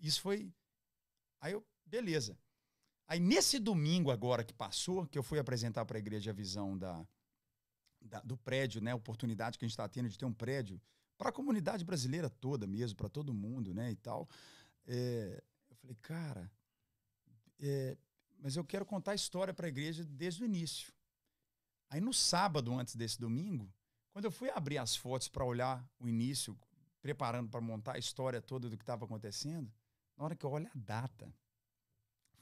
Isso foi. Aí eu, beleza. Aí nesse domingo agora que passou, que eu fui apresentar para a igreja a visão da, da- do prédio, né, a oportunidade que a gente está tendo de ter um prédio para a comunidade brasileira toda mesmo, para todo mundo, né, e tal. É, eu falei, cara, é, mas eu quero contar a história para a igreja desde o início. Aí no sábado antes desse domingo, quando eu fui abrir as fotos para olhar o início, preparando para montar a história toda do que estava acontecendo, na hora que eu olho a data,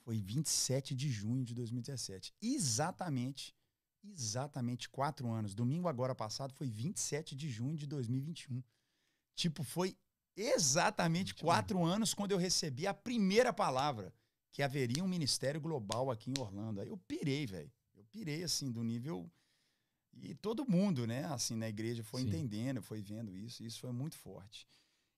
foi 27 de junho de 2017. Exatamente, exatamente quatro anos. Domingo agora passado foi 27 de junho de 2021. Tipo, foi exatamente 21. quatro anos quando eu recebi a primeira palavra que haveria um ministério global aqui em Orlando. Aí eu pirei, velho. Eu pirei, assim, do nível... E todo mundo, né, assim, na igreja foi Sim. entendendo, foi vendo isso. e Isso foi muito forte.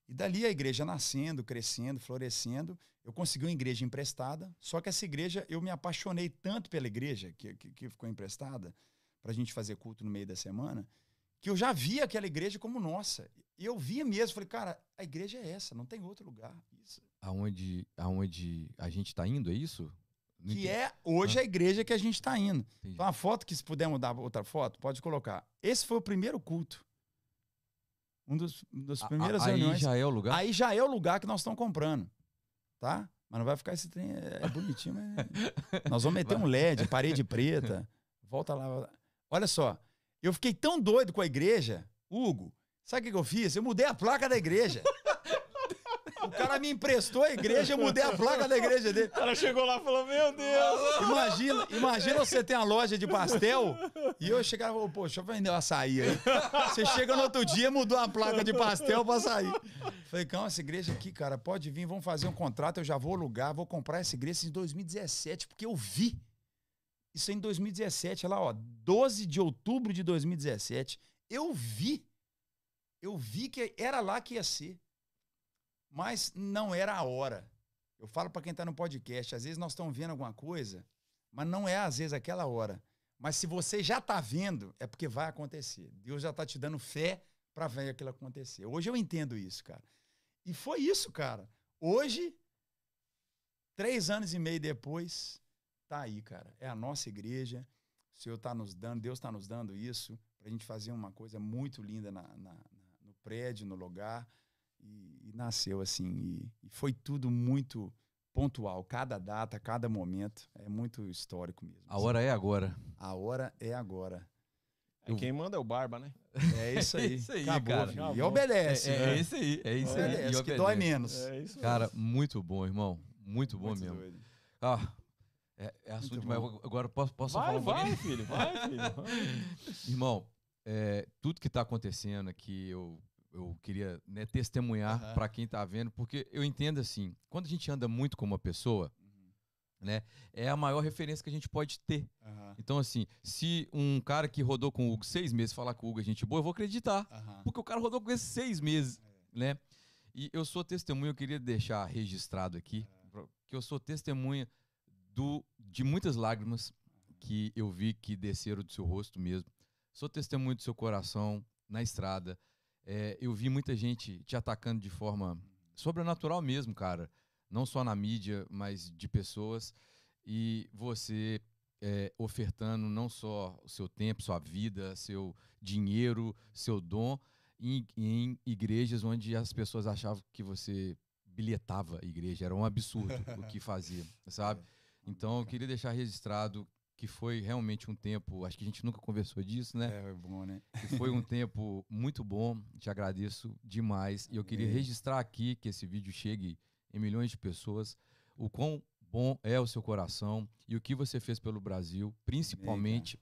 E dali a igreja nascendo, crescendo, florescendo. Eu consegui uma igreja emprestada, só que essa igreja, eu me apaixonei tanto pela igreja que, que, que ficou emprestada, para a gente fazer culto no meio da semana, que eu já via aquela igreja como nossa. E eu via mesmo, falei, cara, a igreja é essa, não tem outro lugar. Isso. Aonde, aonde a gente tá indo, é isso? Não Que entendi. é hoje a igreja que a gente está indo. Entendi. Então, a foto que, se puder mudar outra foto, pode colocar. Esse foi o primeiro culto. Um dos, um das A- a- primeiras aí reuniões. já é o lugar? Aí já é o lugar que nós estamos comprando. Tá? Mas não vai ficar esse trem. É, é bonitinho, mas. Nós vamos meter um LED, parede preta. Volta lá. Olha só. Eu fiquei tão doido com a igreja, Hugo. Sabe o que eu fiz? Eu mudei a placa da igreja. O cara me emprestou a igreja, eu mudei a placa da igreja dele. O cara chegou lá e falou: Meu Deus! Imagina, imagina você ter uma loja de pastel e eu chegar e falar, pô, deixa eu vender um açaí aí. Você chega no outro dia, mudou a placa de pastel pra açaí. Falei, calma, essa igreja aqui, cara, pode vir, vamos fazer um contrato, eu já vou alugar, vou comprar essa igreja em 2017, porque eu vi. Isso em 2017, olha lá, ó, 12 de outubro de 2017. Eu vi. Eu vi que era lá que ia ser. Mas não era a hora. Eu falo para quem está no podcast, às vezes nós estamos vendo alguma coisa, mas não é às vezes aquela hora. Mas se você já está vendo, é porque vai acontecer. Deus já está te dando fé para ver aquilo acontecer. Hoje eu entendo isso, cara. E foi isso, cara. Hoje, três anos e meio depois, tá aí, cara. É a nossa igreja. O Senhor está nos dando, Deus está nos dando isso para a gente fazer uma coisa muito linda na, na- no prédio, no lugar. E, e nasceu assim. E, e foi tudo muito pontual. Cada data, cada momento. É muito histórico mesmo. A hora é agora. A hora é agora. É, Quem manda é o Barba, né? É isso aí. É isso aí, Acabou, cara. filho. E Acabou. obedece. É, né? é isso aí, é isso aí. Obedece, que obedece. dói menos. É isso Cara, muito bom, irmão. Muito bom Muito mesmo. doido. Ah, é, é assunto demais. bom. Agora posso, posso Vai, falar um pouquinho? vai, filho. Vai, filho. vai. Irmão, é, tudo que está acontecendo aqui, eu, eu queria né, testemunhar Aham. para quem está vendo, porque eu entendo assim, quando a gente anda muito com uma pessoa, né, é a maior referência que a gente pode ter. Aham, Então, assim, se um cara que rodou com o Hugo seis meses falar que o Hugo é gente boa, eu vou acreditar. Porque o cara rodou com esses seis meses, né? E eu sou testemunha, eu queria deixar registrado aqui, que eu sou testemunha do, de muitas lágrimas que eu vi que desceram do seu rosto mesmo. Sou testemunha do seu coração na estrada. É, eu vi muita gente te atacando de forma sobrenatural mesmo, cara. Não só na mídia, mas de pessoas. E você é, ofertando não só o seu tempo, sua vida, seu dinheiro, seu dom em, em igrejas onde as pessoas achavam que você bilhetava a igreja. Era um absurdo o que fazia, sabe? Então eu queria deixar registrado que foi realmente um tempo, acho que a gente nunca conversou disso, né? É, é bom, né? que foi um tempo muito bom. Te agradeço demais. E eu queria Amém. registrar aqui que esse vídeo chegue em milhões de pessoas. O quão bom é o seu coração e o que você fez pelo Brasil, principalmente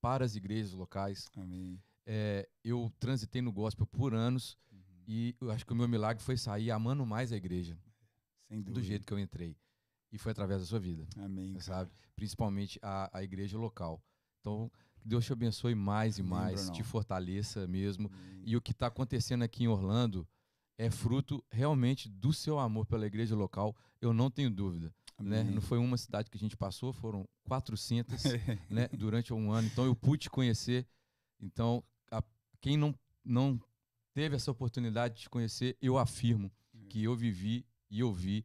para as igrejas locais. Amém. É, eu transitei no gospel por anos Uhum. e eu acho que o meu milagre foi sair amando mais a igreja Sem dúvida. do jeito que eu entrei. E foi através da sua vida Amém. cara. sabe? Principalmente a, a igreja local. Então, Deus te abençoe mais e mais, te fortaleça mesmo. Amém. E o que está acontecendo aqui em Orlando é fruto realmente do seu amor pela igreja local, eu não tenho dúvida. Né? Não foi uma cidade que a gente passou, foram 400 né, durante um ano. Então, eu pude te conhecer. Então, a- quem não, não teve essa oportunidade de te conhecer, eu afirmo que eu vivi e eu vi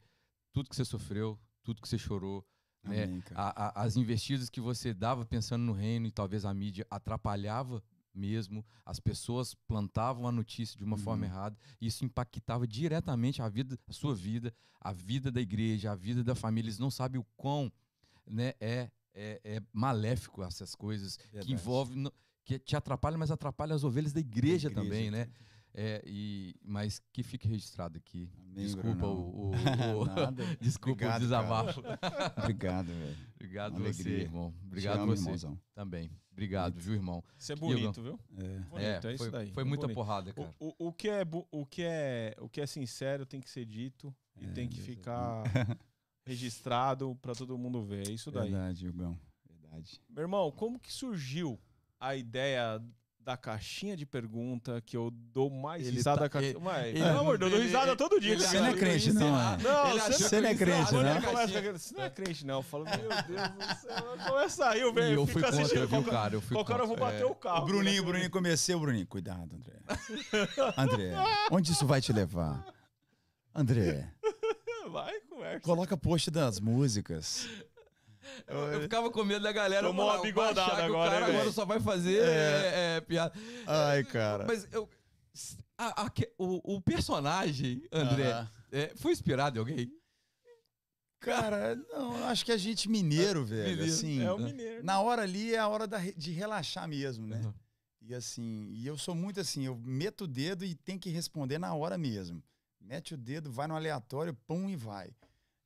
tudo que você sofreu, tudo que você chorou, né? Amém, a- a- as investidas que você dava pensando no reino e talvez a mídia atrapalhava mesmo, as pessoas plantavam a notícia de uma forma Uhum. errada, e isso impactava diretamente a vida, a sua vida, a vida da igreja, a vida da família. Eles não sabem o quão né, é, é, é maléfico essas coisas que Verdade. envolvem, no- que te atrapalham, mas atrapalham as ovelhas da igreja, Igreja, também, né? É, e, mas que fique registrado aqui. Amém, Desculpa o, o- o- Nada. desculpa Obrigado, o desabafo. Obrigado, velho. Obrigado Uma você, alegria. irmão. Obrigado amo, você irmãozão. também. Obrigado, viu, irmão? Isso é bonito, viu? É. Bonito, é, é, isso foi, daí. foi é muita bonito. porrada, cara. O, o, o que é, bu- o, que é, o que é sincero tem que ser dito e É, tem que Deus é ficar registrado para todo mundo ver. É isso daí. Verdade, Hugão. Verdade. Meu irmão, como que surgiu a ideia da caixinha de pergunta que eu dou mais Ele risada tá- ca- ele- Mas, ele- pelo amor de Deus, eu dou ele- risada todo dia. ele com Você não é crente, não, é? Não, você, não é crente, Quando né? Você não é crente, não. Eu falo, meu Deus do céu. Começa aí, o E velho. eu fui Fica contra, assistindo. viu, cara? Eu fui qualquer hora eu vou bater o carro. O Bruninho, né? o Bruninho comecei, o Bruninho. Cuidado, André. André, onde isso vai te levar? André, Vai, conversa. coloca post das músicas. Eu, eu ficava com medo da galera Tomou uma bigodada agora, o cara hein, agora só vai fazer é, é, piada. Ai, cara. Mas eu, a- a o, o personagem, André, Aham. é, foi inspirado em alguém? Cara, não, acho que a gente mineiro, velho, Mineiro. assim, É o mineiro. na hora ali é a hora da de relaxar mesmo, né? Uhum. E assim, e eu sou muito assim, eu meto o dedo e tem que responder na hora mesmo. Mete o dedo, vai no aleatório, pum e vai.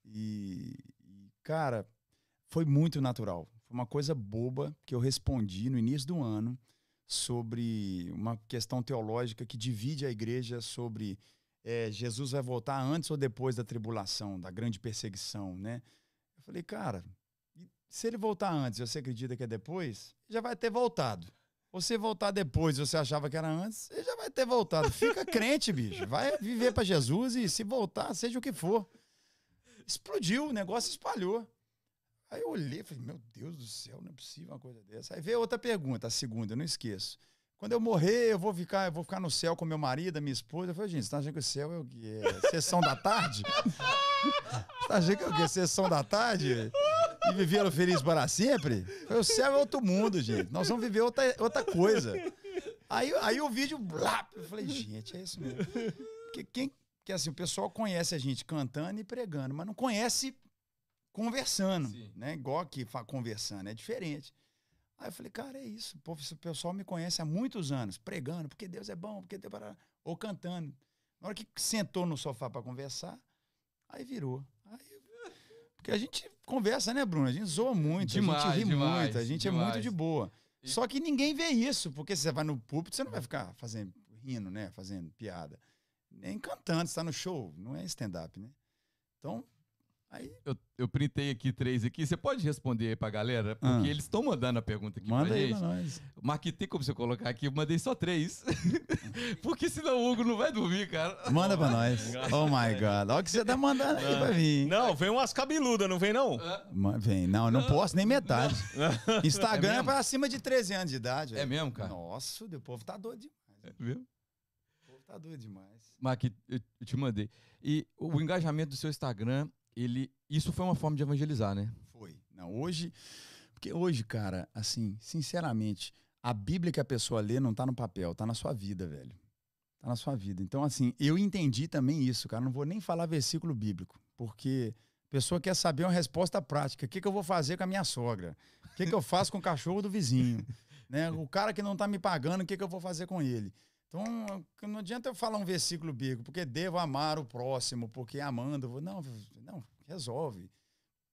E, e, cara, foi muito natural. Foi uma coisa boba que eu respondi no início do ano sobre uma questão teológica que divide a igreja sobre é, Jesus vai voltar antes ou depois da tribulação, da grande perseguição, né? Eu falei, cara, se ele voltar antes, e você acredita que é depois, já vai ter voltado. Você voltar depois, você achava que era antes, ele já vai ter voltado. Fica crente, bicho. Vai viver para Jesus e se voltar, seja o que for. Explodiu, o negócio espalhou. Aí eu olhei e falei, meu Deus do céu, não é possível uma coisa dessa. Aí veio outra pergunta, a segunda, eu não esqueço. Quando eu morrer, eu vou ficar, eu vou ficar no céu com meu marido, minha esposa. Eu falei, gente, você tá achando que o céu é o quê? É sessão da tarde? Você tá achando que é o quê? Sessão da tarde? E vivê-lo feliz para sempre? Falei, O céu é outro mundo, gente. Nós vamos viver outra, outra coisa. Aí, aí o vídeo, blá, eu falei, gente, é isso mesmo. Porque quem, que assim, o pessoal conhece a gente cantando e pregando, mas não conhece conversando, Sim. né? Igual aqui conversando, é diferente. Aí eu falei, cara, é isso. Pô, esse pessoal me conhece há muitos anos, pregando, porque Deus é bom, porque Deus é ou cantando. Na hora que sentou no sofá para conversar, aí virou. Aí, porque a gente conversa, né, Bruno? A gente zoa muito, Demais, a gente ri demais, muito, a gente é demais. muito de boa. E- Só que ninguém vê isso, porque você vai no púlpito, você não vai ficar fazendo, rindo, né? Fazendo piada. Nem cantando, você tá no show, não é stand-up, né? Então, aí Eu, eu printei aqui três aqui. Você pode responder aí pra galera? Porque Ah. eles estão mandando a pergunta aqui manda pra aí gente. pra nós. Marque, tem como você colocar aqui? Eu mandei só três. Porque senão o Hugo não vai dormir, cara. Manda pra nós. Oh my God. Olha o que você tá mandando aí pra mim. Não, vem umas cabeludas, não vem não? Vem, não, não posso nem metade. Instagram É é, pra acima de 13 anos de idade. É velho. mesmo, cara? Nossa, o povo tá doido demais. É mesmo? O povo tá doido demais. Marque, eu, eu te mandei. E o engajamento do seu Instagram, ele. Isso foi uma forma de evangelizar, né? Foi. Não, hoje. Porque hoje, cara, assim, sinceramente, a Bíblia que a pessoa lê não tá no papel, tá na sua vida, velho. Tá na sua vida. Então, assim, eu entendi também isso, cara. Não vou nem falar versículo bíblico, porque a pessoa quer saber uma resposta prática. O que, que eu vou fazer com a minha sogra? O que, que eu faço com o cachorro do vizinho? né? O cara que não tá me pagando, o que, que eu vou fazer com ele? Então, não adianta eu falar um versículo bíblico, porque devo amar o próximo, porque amando. Não, não, resolve.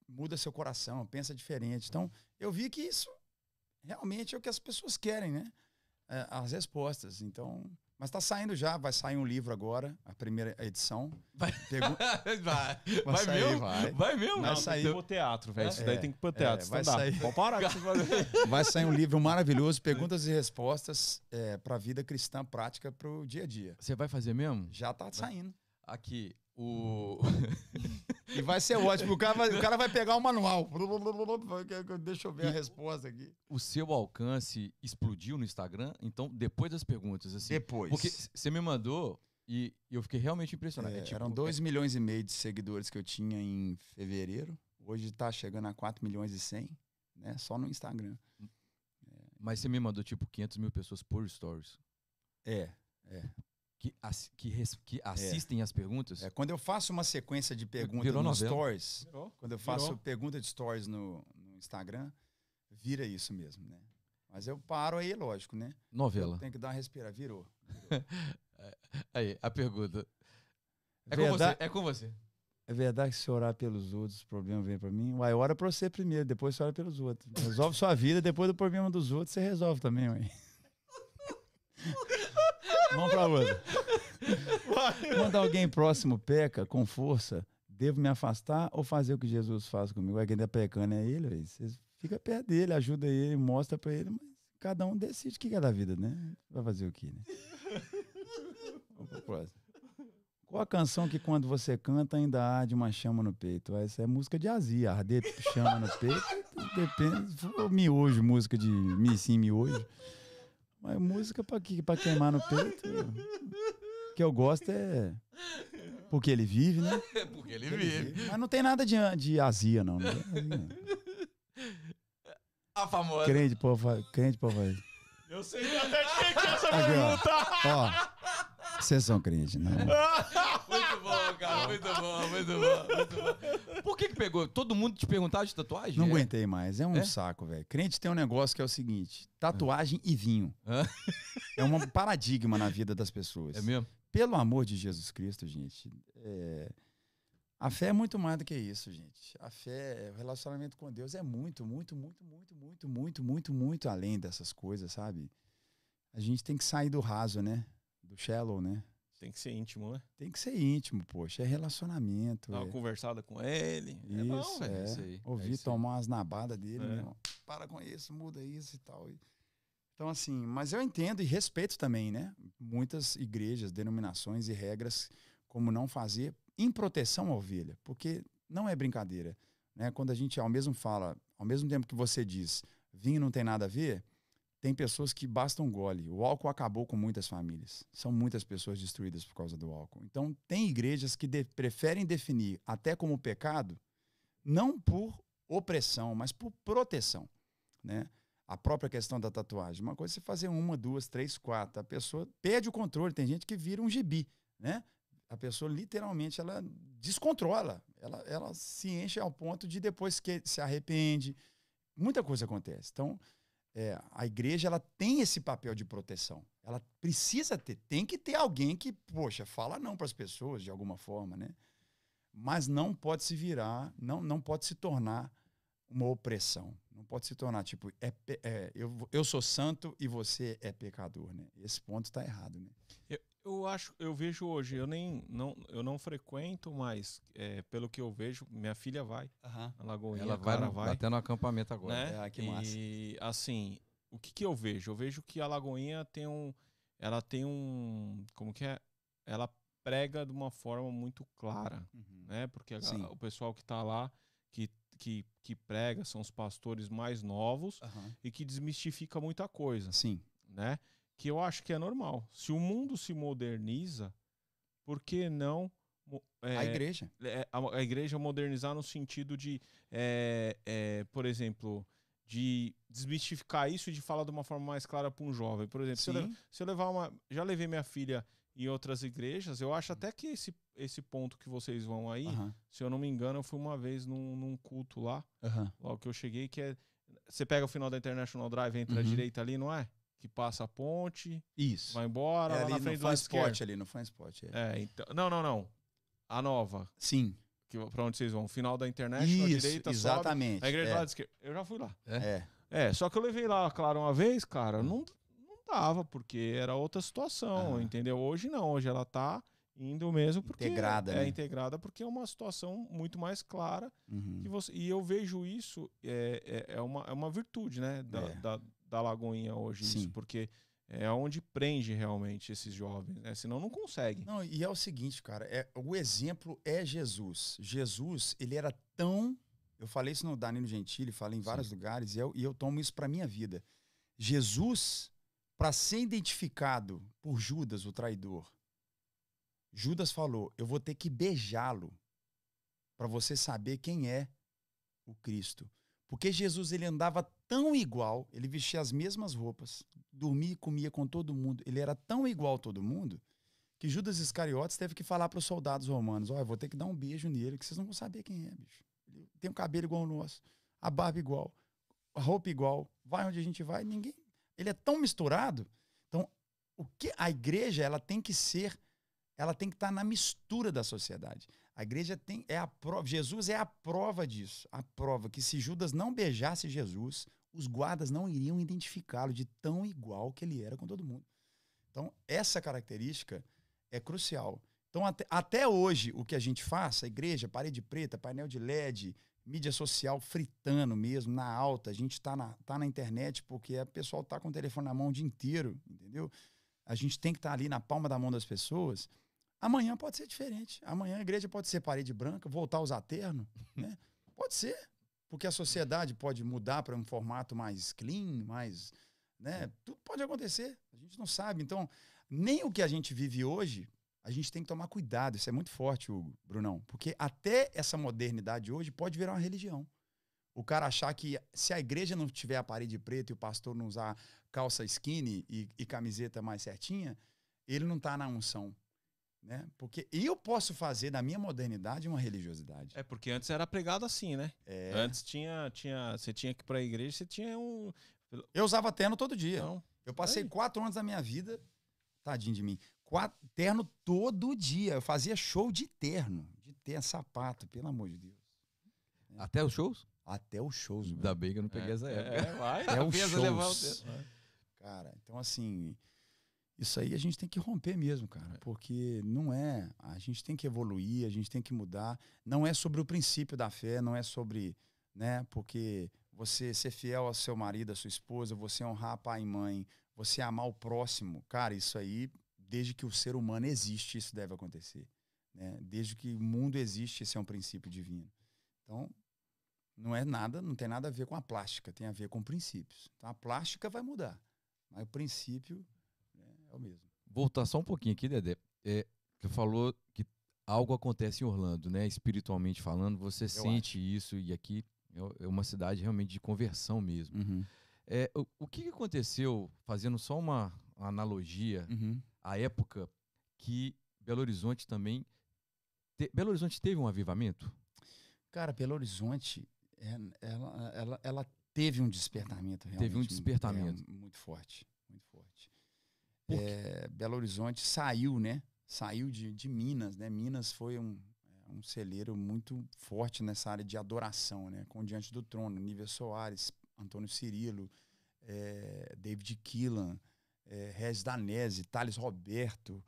Muda seu coração, pensa diferente. Então, eu vi que isso realmente é o que as pessoas querem, né? É, as respostas. Então, mas está saindo já, vai sair um livro agora, a primeira edição. Vai. Pegu- vai. Vai sair, mesmo? vai. mesmo? Vai Não, sair. tem que teatro, velho. Isso É, daí tem que pôr é, teatro. vai Vai sair. Parar com isso. Vai sair um livro maravilhoso, perguntas e respostas para a vida cristã prática para o dia a dia. Você vai fazer mesmo? Já está saindo. Aqui, o. E vai ser ótimo. O cara vai, o cara vai pegar o manual. Deixa eu ver a resposta aqui. o seu alcance explodiu no Instagram, então depois das perguntas, assim. Depois. Porque você me mandou e eu fiquei realmente impressionado. É, É tipo- eram 2 milhões e meio de seguidores que eu tinha em fevereiro. Hoje está chegando a 4 milhões e 100, né? Só no Instagram. Mas você me mandou tipo 500 mil pessoas por stories É. que, ass- que, res- que assistem as perguntas. é. Quando eu faço uma sequência de perguntas Virou no novela. stories, Virou. quando eu faço Virou. pergunta de stories no, no Instagram, vira isso mesmo, né? Mas eu paro aí, lógico, né? Novela. Tem que dar uma respirada. Virou. Aí, a pergunta. É com Verdade- você. É com você. É verdade que se orar pelos outros, os problemas vêm pra mim? Uai, ora pra você primeiro, depois você ora pelos outros. Resolve sua vida, depois do problema dos outros, você resolve também, ué. Vamos pra outra. Quando alguém próximo peca com força, devo me afastar ou fazer o que Jesus faz comigo? Ué, quem tá pecando é ele, ué. Você fica perto dele, ajuda ele, mostra pra ele, mas cada um decide o que é da vida, né? Vai fazer o quê, né? Vamos pro próximo. Qual a canção que quando você canta ainda arde uma chama no peito? Essa é música de azia, arder chama no peito. Depende, miojo, música de mi sim, miojo. Mas música pra, que, pra queimar no peito. O que eu gosto é porque ele vive, né? É porque ele Porque ele vive. vive. Mas não tem nada de, de azia, não. não tem azia, não. A famosa. Crente, povo, crente, povo. aí. Eu sei até de quem que é essa Aqui, ó. pergunta. Ó, vocês são crentes, não? Muito bom. Muito bom, muito bom, muito bom. Por que que pegou? Todo mundo te perguntava de tatuagem? Não É? aguentei mais. É um É? saco, velho. Crente tem um negócio que é o seguinte: tatuagem e vinho. É um paradigma na vida das pessoas. É mesmo? Pelo amor de Jesus Cristo, gente. é, A fé é muito mais do que isso, gente. A fé, o relacionamento com Deus é muito, muito, muito, muito, muito, muito, muito, muito além dessas coisas, sabe? A gente tem que sair do raso, né? Do shallow, né? Tem que ser íntimo, né? Tem que ser íntimo, poxa. É relacionamento. Dar uma é- conversada com ele. é bom, Isso, é. isso aí, é Ouvir isso aí. tomar umas nabadas dele, É. irmão. para com isso, muda isso e tal. Então, assim, mas eu entendo e respeito também, né? Muitas igrejas, denominações e regras como não fazer em proteção à ovelha, porque não é brincadeira, né? Quando a gente ao mesmo fala, ao mesmo tempo que você diz, vinho não tem nada a ver, tem pessoas que bastam gole. O álcool acabou com muitas famílias. São muitas pessoas destruídas por causa do álcool. Então, tem igrejas que de- preferem definir até como pecado, não por opressão, mas por proteção, né? A própria questão da tatuagem. Uma coisa é você fazer uma, duas, três, quatro. A pessoa perde o controle. Tem gente que vira um gibi, né? A pessoa literalmente ela descontrola. Ela, ela se enche ao ponto de depois que se arrepende. Muita coisa acontece. Então, é, a igreja ela tem esse papel de proteção. Ela precisa ter, tem que ter alguém que, poxa, fala não para as pessoas de alguma forma, né? Mas não pode se virar, não, não pode se tornar uma opressão. Não pode se tornar tipo, é, é, eu, eu sou santo e você é pecador, né? Esse ponto está errado, né? Eu acho, eu vejo hoje, eu nem não, eu não frequento, mas é, pelo que eu vejo, minha filha vai a Lagoinha, Ela vai, no, vai, até no acampamento agora. né? É, que massa. E assim, o que que eu vejo? Eu vejo que a Lagoinha tem um, ela tem um, como que é? Ela prega de uma forma muito clara, né? Porque a- o pessoal que tá lá, que, que, que prega, são os pastores mais novos Aham. e que desmistifica muita coisa Sim. né? Que eu acho que é normal. Se o mundo se moderniza, por que não é, a igreja. é, a, a igreja modernizar no sentido de, é, é, por exemplo, de desmistificar isso e de falar de uma forma mais clara para um jovem. Por exemplo, se eu, se eu levar uma, já levei minha filha em outras igrejas, eu acho até que esse, esse ponto que vocês vão aí, se eu não me engano, eu fui uma vez num, num culto lá, Aham. logo que eu cheguei, que é. Você pega o final da International Drive, entra à Uhum. direita ali, não é? Que passa a ponte, Isso. vai embora, é lá ali na no frente do esquerdo. ali no Fan Sport. É. É, então. Não, não, não. A nova, Sim. que, pra onde vocês vão? Final da International, à Isso, direita, sobe. exatamente. A igreja do é. lado esquerdo. Eu já fui lá. é. É, só que eu levei lá, claro, uma vez, cara, não, não dava, porque era outra situação, Ah. entendeu? Hoje não, hoje ela tá indo mesmo porque Integrada, é né? integrada porque é uma situação muito mais clara Uhum. que você, e eu vejo isso é, é, é, uma, é uma virtude, né, da, É. da, da Lagoinha hoje, isso, Sim. porque é onde prende realmente esses jovens, né? Senão não consegue. Não, e é o seguinte, cara, é, o exemplo é Jesus. Jesus, ele era tão. Eu falei isso no Danilo Gentili, falei em vários lugares, e eu, e eu tomo isso para minha vida. Jesus, para ser identificado por Judas, o traidor, Judas falou: Eu vou ter que beijá-lo para você saber quem é o Cristo. Porque Jesus ele andava tão igual, ele vestia as mesmas roupas, dormia e comia com todo mundo, ele era tão igual a todo mundo que Judas Iscariotes teve que falar para os soldados romanos: Olha, vou ter que dar um beijo nele, que vocês não vão saber quem é, bicho. Ele tem o cabelo igual ao nosso, a barba igual, a roupa igual, vai onde a gente vai, ninguém. Ele é tão misturado. Então, o que a igreja ela tem que ser, ela tem que estar na mistura da sociedade. A igreja tem é a prova, Jesus é a prova disso, a prova que se Judas não beijasse Jesus, os guardas não iriam identificá-lo de tão igual que ele era com todo mundo. Então, essa característica é crucial. Então, até, até hoje, o que a gente faz, a igreja, parede preta, painel de LED, mídia social fritando mesmo, na alta, a gente está na, tá na internet porque o pessoal está com o telefone na mão o dia inteiro, entendeu? A gente tem que estar ali na palma da mão das pessoas. Amanhã pode ser diferente. Amanhã a igreja pode ser parede branca, voltar a usar terno, né? Pode ser, porque a sociedade pode mudar para um formato mais clean, mais, né? Tudo pode acontecer. A gente não sabe. Então, nem o que a gente vive hoje, a gente tem que tomar cuidado. Isso é muito forte, Hugo, Brunão, porque até essa modernidade hoje pode virar uma religião. O cara achar que se a igreja não tiver a parede preta e o pastor não usar calça skinny e, e camiseta mais certinha, ele não está na unção. Né? Porque eu posso fazer da minha modernidade uma religiosidade. É porque antes era pregado assim, né? É. Antes tinha, tinha, você tinha que ir pra igreja, você tinha um. Eu usava terno todo dia. Não, Eu passei Aí. quatro anos da minha vida, tadinho de mim, quatro, terno todo dia. Eu fazia show de terno, de terno, sapato, pelo amor de Deus. Até os shows? Até os shows. Ainda bem que eu não peguei essa época. É, vai. Até os Pensa levar o shows. terno. Cara, então assim, isso aí a gente tem que romper mesmo, cara, porque não é, a gente tem que evoluir, a gente tem que mudar, não é sobre o princípio da fé, não é sobre, né, porque você ser fiel ao seu marido, à sua esposa, você honrar pai e mãe, você amar o próximo, cara, isso aí, desde que o ser humano existe, isso deve acontecer, né? Desde que o mundo existe, esse é um princípio divino. Então, não é nada, não tem nada a ver com a plástica, tem a ver com princípios. Então a plástica vai mudar, mas o princípio é o mesmo. Voltar só um pouquinho aqui, Dedé. É, você falou que algo acontece em Orlando, né? Espiritualmente falando, você sente isso e aqui é é uma cidade realmente de conversão mesmo. É, o, o que aconteceu, fazendo só uma analogia, à época que Belo Horizonte também. te- Belo Horizonte teve um avivamento? Cara, Belo Horizonte, é- ela, ela, ela teve um despertamento realmente. Teve um despertamento. é, muito forte, muito forte. É, Belo Horizonte saiu, né? Saiu de, de Minas, né? Minas foi um, é, um celeiro muito forte nessa área de adoração, né? Com Diante do Trono, Nível Soares, Antônio Cirilo, é, David Keelan, é, Regis Danese, Thales Roberto,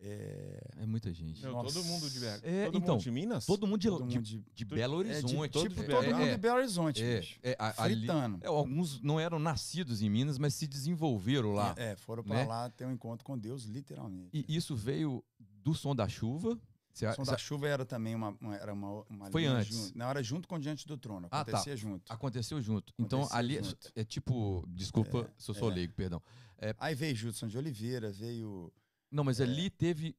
é, É muita gente. Nossa. todo mundo de BH. É, todo então, mundo de Minas? Todo mundo de, todo de, mundo de, de Belo é, de- Horizonte. tipo, de todo mundo é, de Belo Horizonte, é, bicho. é, a- ali- é, alguns não eram nascidos em Minas, mas se desenvolveram lá. É, foram pra né? lá ter um encontro com Deus, literalmente. E isso veio do som da chuva. Cê- O Som cê- da Chuva era também uma, uma- era uma, uma Foi antes. junto- na hora junto com Diante do Trono, Ah, tá. acontecia junto. aconteceu junto. Então Acontecia ali é- junto. é tipo, desculpa se eu sou é. leigo, perdão. Aí veio Judson de Oliveira, veio Não, mas É. ali teve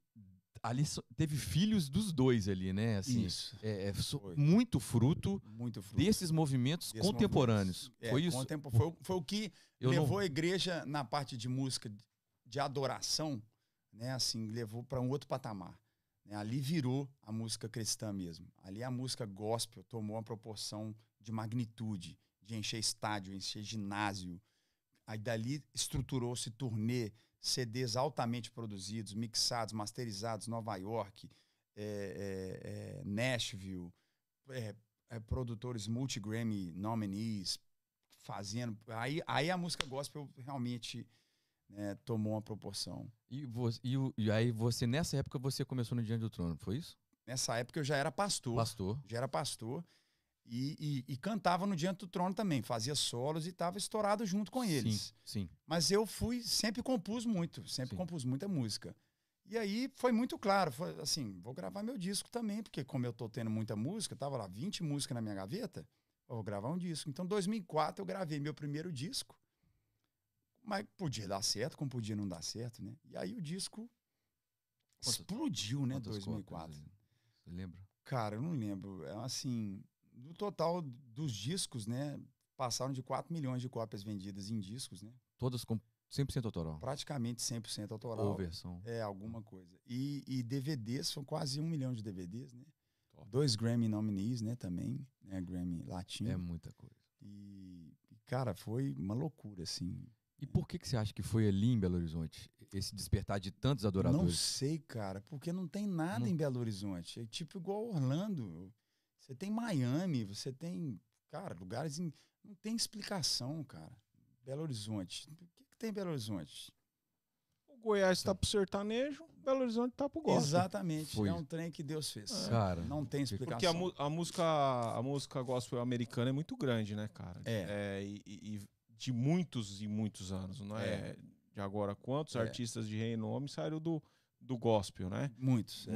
ali teve filhos dos dois ali, né? Assim, isso, é, é muito fruto muito fruto. desses movimentos desses contemporâneos. movimentos. É, foi isso. foi, o- foi o que Eu levou não, a igreja na parte de música de adoração, né? Assim, levou para um outro patamar. né? Ali virou a música cristã mesmo. Ali a música gospel tomou uma proporção de magnitude, de encher estádio, encher ginásio. Aí dali estruturou-se turnê, CDs altamente produzidos, mixados, masterizados, Nova York, é, é, Nashville, produtores multi-Grammy nominees, fazendo. Aí, aí a música gospel realmente né, tomou uma proporção. e, você, e, e aí você nessa época você começou no Diante do Trono, foi isso? Nessa época eu já era pastor, Pastor. já era pastor e, e- e cantava no Diante do Trono também, fazia solos e estava estourado junto com eles. Sim, sim. Mas eu fui, sempre compus muito, sempre Sim. compus muita música. E aí foi muito claro, foi assim, vou gravar meu disco também, porque como eu tô tendo muita música, tava lá 20 músicas na minha gaveta, eu vou gravar um disco. Então, em 2004 eu gravei meu primeiro disco. Mas podia dar certo, como podia não dar certo, né? E aí o disco explodiu, né, Quantas 2004. cópias? Você lembra? Cara, eu não lembro. É assim, no total dos discos, né, passaram de 4 milhões de cópias vendidas em discos, né? Todas com 100% autoral. Praticamente 100% autoral. Ou versão. É, alguma coisa. E, e DVDs, são quase um milhão de DVDs, né? Top. Dois Grammy nominees, né, também, né, Grammy latino. É muita coisa. E, cara, foi uma loucura, assim. E por que, que você acha que foi ali em Belo Horizonte? Esse despertar de tantos Não adoradores? sei, cara, porque não tem nada Não- em Belo Horizonte. É tipo igual Orlando. Você tem Miami, você tem, cara, lugares em... Não tem explicação, cara. Belo Horizonte. O que, que tem em Belo Horizonte? O Goiás tá pro sertanejo, Belo Horizonte tá pro gospel. Exatamente. Foi. É um trem que Deus fez. Cara, Não tem explicação. Porque a, a música a música gospel americana é muito grande, né, cara? É. e, e- e de muitos e muitos anos, não é, É. de agora. Quantos É. artistas de renome saíram do, do gospel, né? Muitos. é.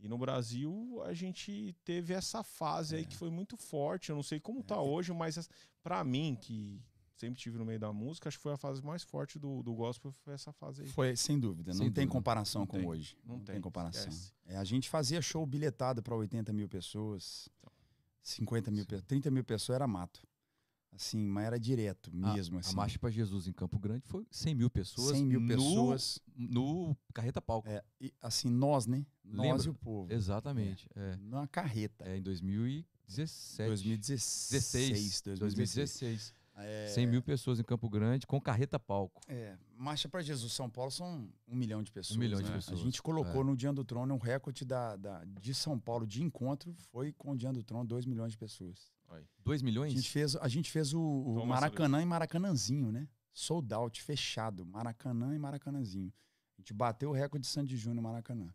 E no Brasil a gente teve essa fase aí É. que foi muito forte. Eu não sei como tá hoje, mas as- pra mim, que sempre tive no meio da música, acho que foi a fase mais forte do, do gospel, foi essa fase aí. Foi, sem dúvida. Sem não tem dúvida. comparação Não com tem. hoje. Não Não, tem, tem, comparação. É, a gente fazia show bilhetado para 80 mil pessoas, 50 mil, pe- 30 mil pessoas era mato. Assim, mas era direto mesmo. a assim. Marcha para Jesus em Campo Grande foi 100 mil pessoas. 100 mil no- pessoas. No Carreta Palco. É, e, assim, nós, né? Nós Lembra? e o povo. Exatamente. É. Numa carreta. É em 2017. 2016. 16. 2016. É, 100 mil pessoas em Campo Grande com Carreta Palco. É, Marcha para Jesus São Paulo são um milhão de pessoas. milhão de né? pessoas, A gente colocou é. no Dia do Trono um recorde da, da- de São Paulo de encontro, foi com o Dia do Trono 2 milhões de pessoas. 2 A milhões? gente fez, a gente fez o, o Maracanã e Maracanãzinho, né? Sold out, fechado. Maracanã e Maracanãzinho. A gente bateu o recorde de Sandy Júnior no Maracanã.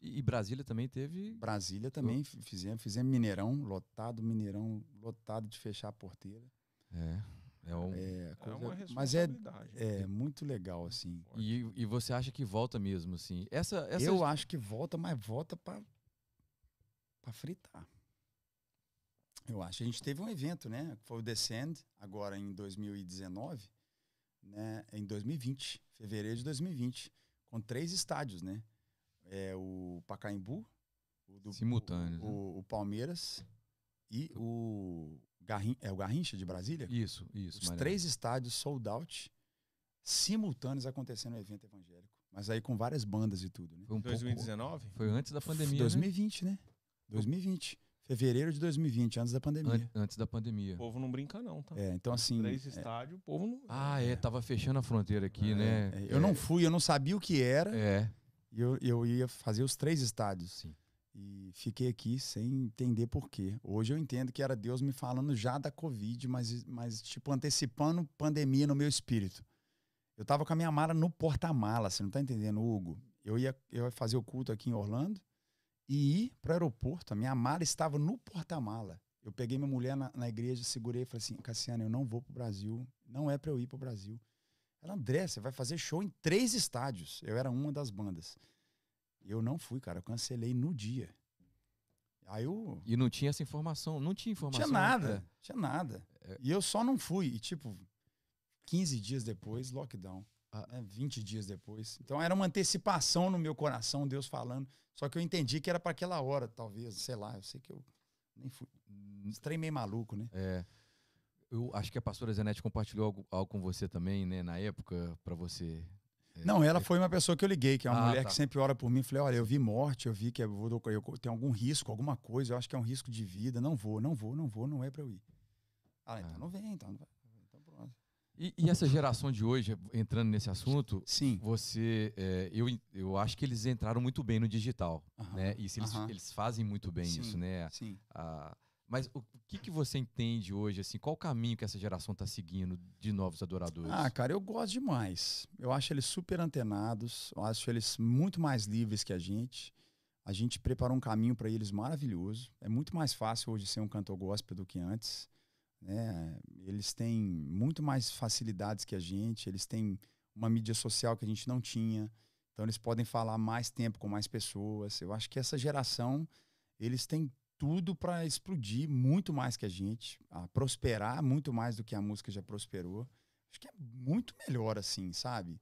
E, e Brasília também teve. Brasília também f- fizemos, fizemos Mineirão, lotado, Mineirão lotado de fechar a porteira. É. É um, É, É coisa- uma mas é, responsabilidade. é muito legal, assim. e, e você acha que volta mesmo, assim? Essa, essa Eu acho que volta, mas volta para fritar. Eu acho. A gente teve um evento, né? que Foi o Descend, agora em 2019, né? Em 2020, fevereiro de 2020, com três estádios, né? É o Pacaembu, o, do- Simultâneos, o, né? o- o Palmeiras e o Garrin, é o Garrincha de Brasília. Isso, isso. Os Mariana. três estádios sold out, simultâneos acontecendo no evento evangélico. Mas aí com várias bandas e tudo, né? Foi um pouco. 2019? Foi antes da pandemia. né? 2020, né? 2020. Fevereiro de 2020, antes da pandemia. An- antes da pandemia. O povo não brinca, não, tá? É, então assim. Três é, estádios, o povo não. Ah, é, tava fechando a fronteira aqui, é, né? é, eu não fui, eu não sabia o que era. É, E eu, eu ia fazer os três estádios. Sim. E fiquei aqui sem entender por quê. Hoje eu entendo que era Deus me falando já da Covid, mas, mas tipo, antecipando pandemia no meu espírito. Eu tava com a minha mala no porta-mala, você não tá entendendo, Hugo? Eu ia, eu ia fazer o culto aqui em Orlando e ir pro aeroporto. A minha mala estava no porta-mala. Eu peguei minha mulher na, na igreja, segurei e falei assim: Cassiano, eu não vou pro Brasil. Não é para eu ir pro Brasil. Ela, André, você vai fazer show em três estádios. Eu era uma das bandas. Eu não fui, cara. Eu cancelei no dia. Aí eu. E não tinha essa informação, não tinha informação. tinha nada. é. Tinha nada. É. E eu só não fui. E, tipo, 15 dias depois, lockdown. Ah. né, 20 dias depois. Então era uma antecipação no meu coração, Deus falando. Só que eu entendi que era para aquela hora, talvez. Sei lá, eu sei que eu nem fui. Esse trem meio maluco, né? É. Eu acho que a pastora Zenete compartilhou algo, algo com você também, né, na época, pra você. é, Não, ela é, foi uma pessoa que eu liguei, que é uma Ah, mulher tá. que sempre ora por mim. Falei, olha, eu vi morte, eu vi que eu, vou, eu tenho algum risco, alguma coisa, eu acho que é um risco de vida. Não vou, não vou, não vou, não é pra eu ir. Ah, então Ah. não vem, então não vai. E, e essa geração de hoje, entrando nesse assunto, Sim. você. é, eu, eu acho que eles entraram muito bem no digital. Aham, né? E se eles, aham. eles fazem muito bem Sim. isso, né? Sim. Ah, mas o, o que, que você entende hoje, assim, qual o caminho que essa geração está seguindo de novos adoradores? Ah, cara, eu gosto demais. Eu acho eles super antenados, eu acho eles muito mais livres que a gente. A gente preparou um caminho para eles maravilhoso. É muito mais fácil hoje ser um cantor gospel do que antes. Né? Eles têm muito mais facilidades que a gente, eles têm uma mídia social que a gente não tinha. Então eles podem falar mais tempo com mais pessoas. Eu acho que essa geração, eles têm tudo para explodir muito mais que a gente, a prosperar muito mais do que a música já prosperou. Acho que é muito melhor assim, sabe?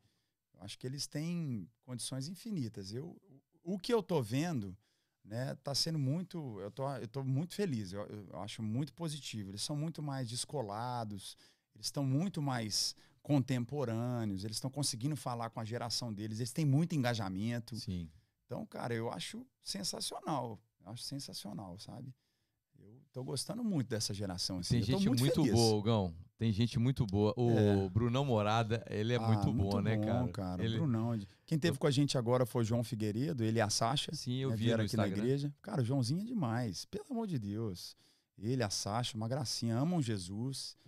Eu acho que eles têm condições infinitas. Eu, o que eu tô vendo, né, tá sendo muito, eu tô, eu tô muito feliz. Eu, eu acho muito positivo. Eles são muito mais descolados, eles estão muito mais contemporâneos, eles estão conseguindo falar com a geração deles, eles têm muito engajamento. Sim. Então, cara, eu acho sensacional. Eu acho sensacional, sabe? Eu tô gostando muito dessa geração. Assim. Tem gente muito, feliz. boa, Gão. Tem gente muito boa. O É. Brunão Morada, ele é Ah, muito bom, né, bom, cara? O Ele- Brunão. Quem teve com a gente agora foi o João Figueiredo, ele e a Sasha. Sim, eu né, vi aqui na Instagram. igreja. Cara, o Joãozinho é demais. Pelo amor de Deus. Ele, a Sasha, uma gracinha, amam Jesus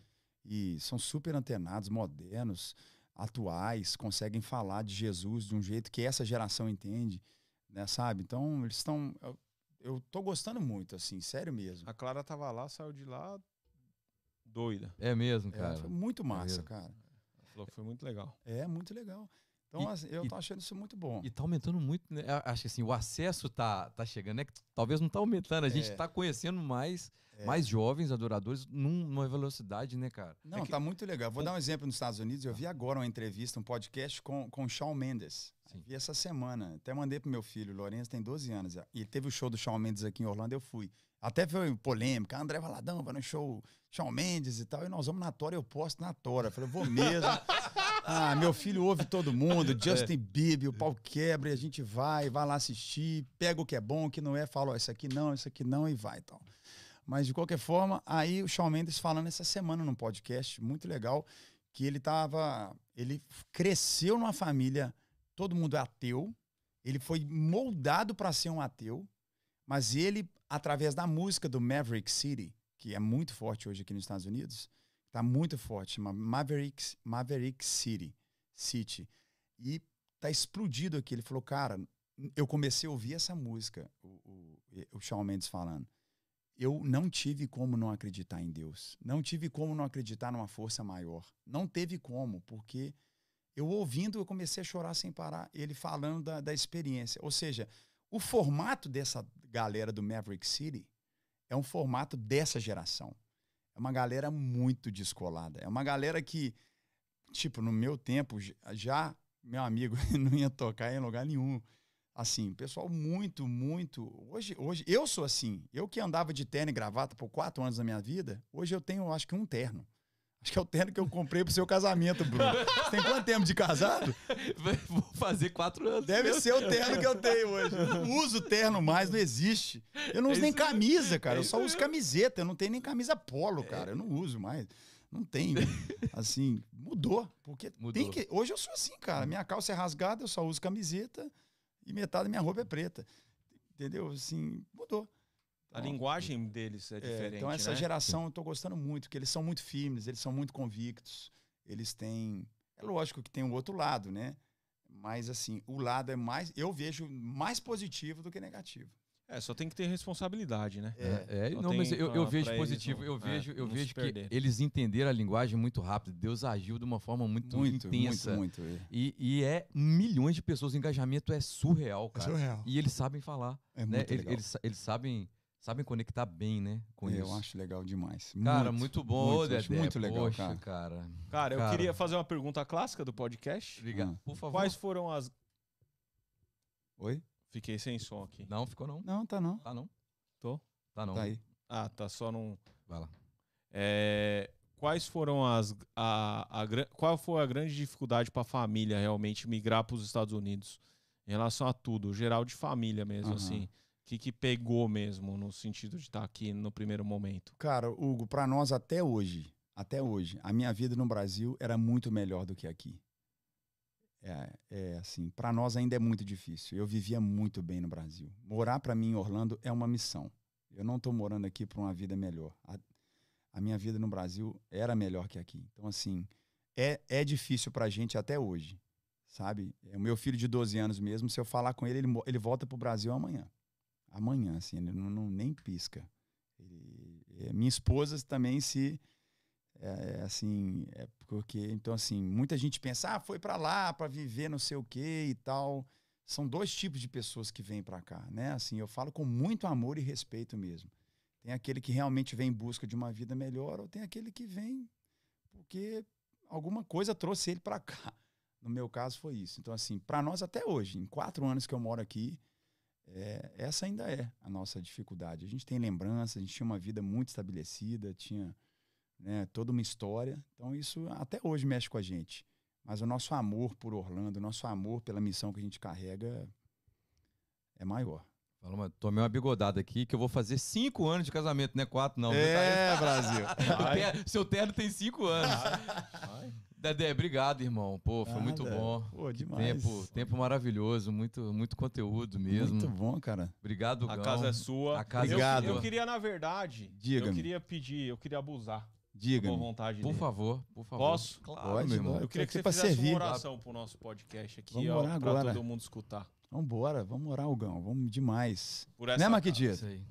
e são super antenados, modernos, atuais, conseguem falar de Jesus de um jeito que essa geração entende, né, sabe? Então, eles estão eu, eu tô gostando muito, assim, sério mesmo. A Clara tava lá, saiu de lá doida. É mesmo, É, cara. foi muito massa, mesmo. cara. Ela falou que foi muito legal. É muito legal. Então, E- assim, eu tô achando isso muito bom. E tá aumentando muito, né? Acho que assim, o acesso tá, tá chegando, né? Talvez não tá aumentando. A gente É. tá conhecendo mais, É. mais jovens adoradores num- numa velocidade, né, cara? Não, É que- tá muito legal. Vou dar um exemplo nos Estados Unidos. Eu vi agora uma entrevista, um podcast com, com o Shawn Mendes. Vi essa semana. Até mandei pro meu filho, o Lourenço tem 12 anos. E teve o show do Shawn Mendes aqui em Orlando, eu fui. Até foi polêmica. André Valadão vai no show Shawn Mendes e tal. E nós vamos na Tora, eu posto na Tora. Eu falei, vou mesmo. ah, meu filho ouve todo mundo. Justin Bieber, o pau quebra e a gente vai, vai lá assistir. Pega o que é bom, o que não é. Fala, ó, isso aqui não, isso aqui não e vai e tal. Mas de qualquer forma, aí o Shawn Mendes falando essa semana num podcast muito legal que ele tava, ele cresceu numa família, todo mundo é ateu. Ele foi moldado para ser um ateu, mas ele através da música do Maverick City, que é muito forte hoje aqui nos Estados Unidos, tá muito forte, chama Maverick, Maverick City, City. E tá explodido aqui. Ele falou, cara, eu comecei a ouvir essa música, o, o, o Shawn Mendes falando eu não tive como não acreditar em Deus. Não tive como não acreditar numa força maior. Não teve como, porque eu ouvindo, eu comecei a chorar sem parar. Ele falando da, da experiência. Ou seja, o formato dessa galera do Maverick City é um formato dessa geração. É uma galera muito descolada. É uma galera que, tipo, no meu tempo, já, meu amigo, não ia tocar em lugar nenhum assim, pessoal muito, muito. Hoje, hoje eu sou assim. Eu que andava de terno e gravata por quatro anos da minha vida, hoje eu tenho, acho que um terno. Acho que é o terno que eu comprei pro seu casamento, Bruno. Você tem quanto tempo de casado? Vou fazer quatro anos. Deve ser o terno que eu tenho hoje. Eu não uso terno mais, não existe. Eu não É uso nem isso mesmo. camisa, cara. É Eu só uso camiseta. Eu não tenho nem camisa polo, cara. Eu não uso mais. Não tem. Assim, mudou. Porque Mudou. que. Hoje eu sou assim, cara. Minha calça é rasgada, eu só uso camiseta e metade da minha roupa é preta. Entendeu? Assim, mudou. A Então, linguagem deles é é, diferente. então essa né? geração eu tô gostando muito, porque eles são muito firmes, eles são muito convictos, eles têm, é lógico que tem um outro lado, né? Mas assim, o lado é mais, eu vejo mais positivo do que negativo. É, só tem que ter responsabilidade, né? É, é, Só não, mas eu, eu vejo eles positivo. não- eu é, vejo, eu não se vejo que perder. eles entenderam a linguagem muito rápido. Deus agiu de uma forma muito, Muito, intensa. muito, muito. É, E, e é milhões de pessoas. O engajamento é surreal, é cara. surreal. E eles sabem falar. É né? muito Eles, legal. eles, eles sabem, sabem conectar bem, né? Com É, isso. eu acho legal demais. Cara, muito, bom, muito, Dedé. acho muito legal, Poxa, cara. cara. Cara, eu Cara. queria fazer uma pergunta clássica do podcast. Obrigado. Ah. Por favor. Quais foram as. Oi? Fiquei sem som aqui. Não, ficou não. Não, tá não. Tá não. Tô? Tá não. Tá aí. Ah, tá só num. Vai lá. É, quais foram as. A, a, gran- qual foi a grande dificuldade para a família realmente migrar para os Estados Unidos? Em relação a tudo, geral de família mesmo, Aham. assim. O que, que pegou mesmo no sentido de estar aqui no primeiro momento? Cara, Hugo, pra nós até hoje, até hoje, a minha vida no Brasil era muito melhor do que aqui. É, é assim, para nós ainda é muito difícil. Eu vivia muito bem no Brasil. Morar para mim em Orlando é uma missão. Eu não estou morando aqui para uma vida melhor. A, a minha vida no Brasil era melhor que aqui. Então, assim, é, é difícil pra gente até hoje, sabe? É, o meu filho de 12 anos mesmo, se eu falar com ele, ele, ele volta pro Brasil amanhã. Amanhã, assim, ele não, não- nem pisca. Ele- é, minha esposa também se é, é, assim é porque então assim muita gente pensa ah foi pra lá pra viver não sei o que e tal. São dois tipos de pessoas que vêm pra cá né? Assim eu falo com muito amor e respeito mesmo. Tem aquele que realmente vem em busca de uma vida melhor ou tem aquele que vem porque alguma coisa trouxe ele pra cá. No meu caso foi isso. Então assim pra nós até hoje em quatro anos que eu moro aqui é, essa ainda é a nossa dificuldade. A gente tem lembranças, a gente tinha uma vida muito estabelecida, tinha né, toda uma história. Então isso até hoje mexe com a gente. Mas o nosso amor por Orlando, o nosso amor pela missão que a gente carrega é maior. Fala, mas tomei uma bigodada aqui que eu vou fazer cinco anos de casamento, não é quatro, não. É, Brasil. Ter- Seu terno tem cinco anos. Dedé, obrigado, irmão. Pô, foi muito Nada. bom. Pô, demais. Tempo, tempo maravilhoso, muito, muito conteúdo mesmo. Muito bom, cara. Obrigado, A Gão. casa é sua. A casa eu, Obrigado. eu queria, na verdade, eu Diga-me. queria pedir, eu queria abusar da Diga-me. vontade Por dele. favor, por favor. Posso? Claro, Pode, meu irmão. Eu queria que Tô você fizesse servir. uma oração pro nosso podcast aqui, Vamos ó, pra agora. todo mundo escutar. Vambora, vamos orar, Hugão. Vamos demais. Por essa Né. Maquidito? Isso aí.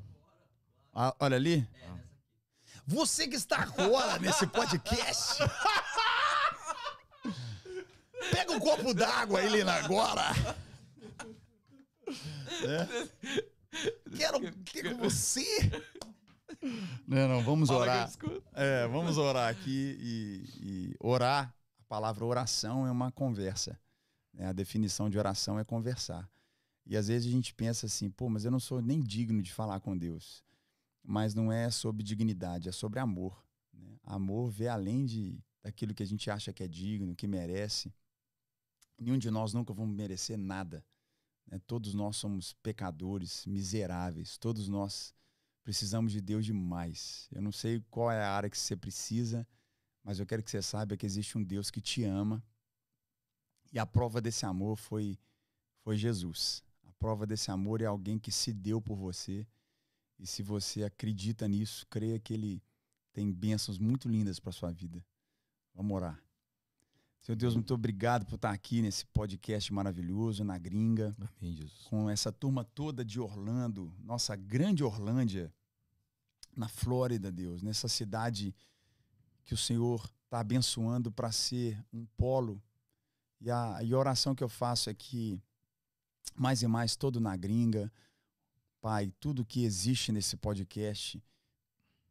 Ah, olha ali. Você que está agora nesse podcast. Pega um copo d'água aí, Lina, agora. É. Quero com você. Não, não, vamos que orar. É, vamos orar aqui e, e orar. A palavra oração é uma conversa. Né? A definição de oração é conversar. E às vezes a gente pensa assim, pô, mas eu não sou nem digno de falar com Deus. Mas não é sobre dignidade, é sobre amor. né? Amor vê além de daquilo que a gente acha que é digno, que merece. Nenhum de nós nunca vamos merecer nada. né? Todos nós somos pecadores, miseráveis. Todos nós precisamos de Deus demais. Eu não sei qual é a área que você precisa, mas eu quero que você saiba que existe um Deus que te ama. E a prova desse amor foi foi Jesus. A prova desse amor é alguém que se deu por você. E se você acredita nisso, creia que ele tem bênçãos muito lindas para sua vida. Vamos orar. Senhor Deus, muito obrigado por estar aqui nesse podcast maravilhoso na gringa Amém, Jesus. com essa turma toda de Orlando, nossa grande Orlândia, na Flórida, Deus, nessa cidade que o Senhor está abençoando para ser um polo. E a, e a oração que eu faço é que, mais e mais, todo na gringa, Pai, tudo que existe nesse podcast,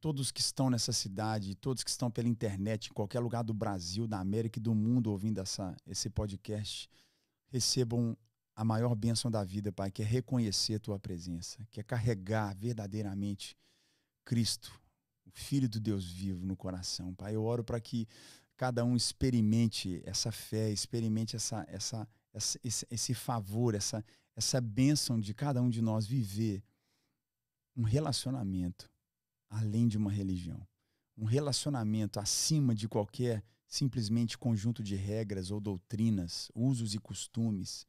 todos que estão nessa cidade, todos que estão pela internet, em qualquer lugar do Brasil, da América e do mundo ouvindo essa, esse podcast, recebam a maior bênção da vida, Pai, que é reconhecer a tua presença, que é carregar verdadeiramente Cristo, o Filho do Deus vivo no coração, Pai. Eu oro para que cada um experimente essa fé, experimente essa, essa, essa esse, esse favor, essa, essa bênção de cada um de nós viver um relacionamento além de uma religião. Um relacionamento acima de qualquer simplesmente conjunto de regras ou doutrinas, usos e costumes.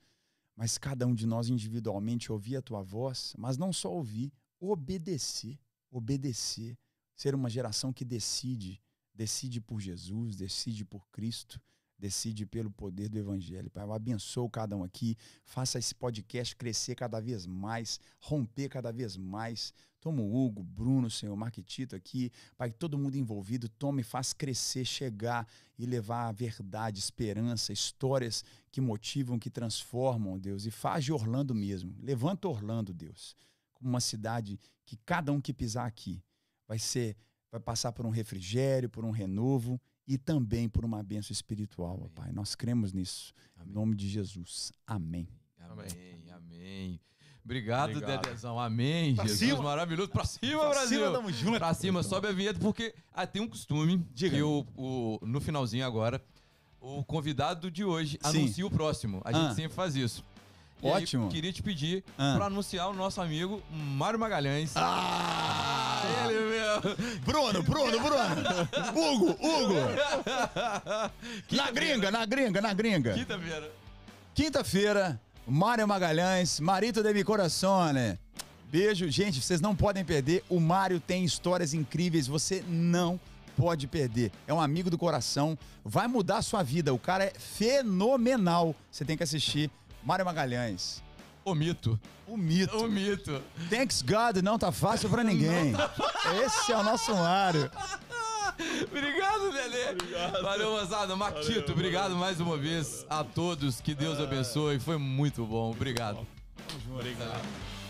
Mas cada um de nós individualmente ouvir a tua voz, mas não só ouvir, obedecer. Obedecer. Ser uma geração que decide, decide por Jesus, decide por Cristo, decide pelo poder do Evangelho. Pai, eu abençoo cada um aqui, faça esse podcast crescer cada vez mais, romper cada vez mais. Toma o Hugo, Bruno, Senhor, Marquetito aqui, Pai, todo mundo envolvido, tome faz crescer, chegar e levar a verdade, esperança, histórias que motivam, que transformam, Deus, e faz de Orlando mesmo. Levanta Orlando, Deus, como uma cidade que cada um que pisar aqui vai ser, vai passar por um refrigério, por um renovo e também por uma bênção espiritual, Amém. Pai. Nós cremos nisso. Em Amém. nome de Jesus. Amém. Amém, amém. Obrigado, Obrigado. Dedezão. Amém. Pra Jesus cima. maravilhoso. Pra cima, Brasil. tamo junto. Pra cima, sobe a vinheta, porque ah, tem um costume Diga. que o, o- no finalzinho agora, o convidado de hoje Sim. anuncia o próximo. A gente Ah. sempre faz isso. E aí, Ótimo. queria te pedir Ah. pra anunciar o nosso amigo Mário Magalhães. Ah! Ele mesmo. Bruno, Bruno, Bruno. Hugo, Hugo. Na gringa, na gringa, na gringa. Quinta-feira. Quinta-feira, Mário Magalhães, Marito de mi corazione. Beijo. Gente, vocês não podem perder. O Mário tem histórias incríveis. Você não pode perder. É um amigo do coração. Vai mudar a sua vida. O cara é fenomenal. Você tem que assistir. Mário Magalhães. O mito. O mito. O mito. Thanks God, não tá fácil pra ninguém. Esse é o nosso Mário. Obrigado, Lelê. Valeu, moçada. Maquito, obrigado mais uma vez a todos. Que Deus abençoe. Foi muito bom. Obrigado. Obrigado.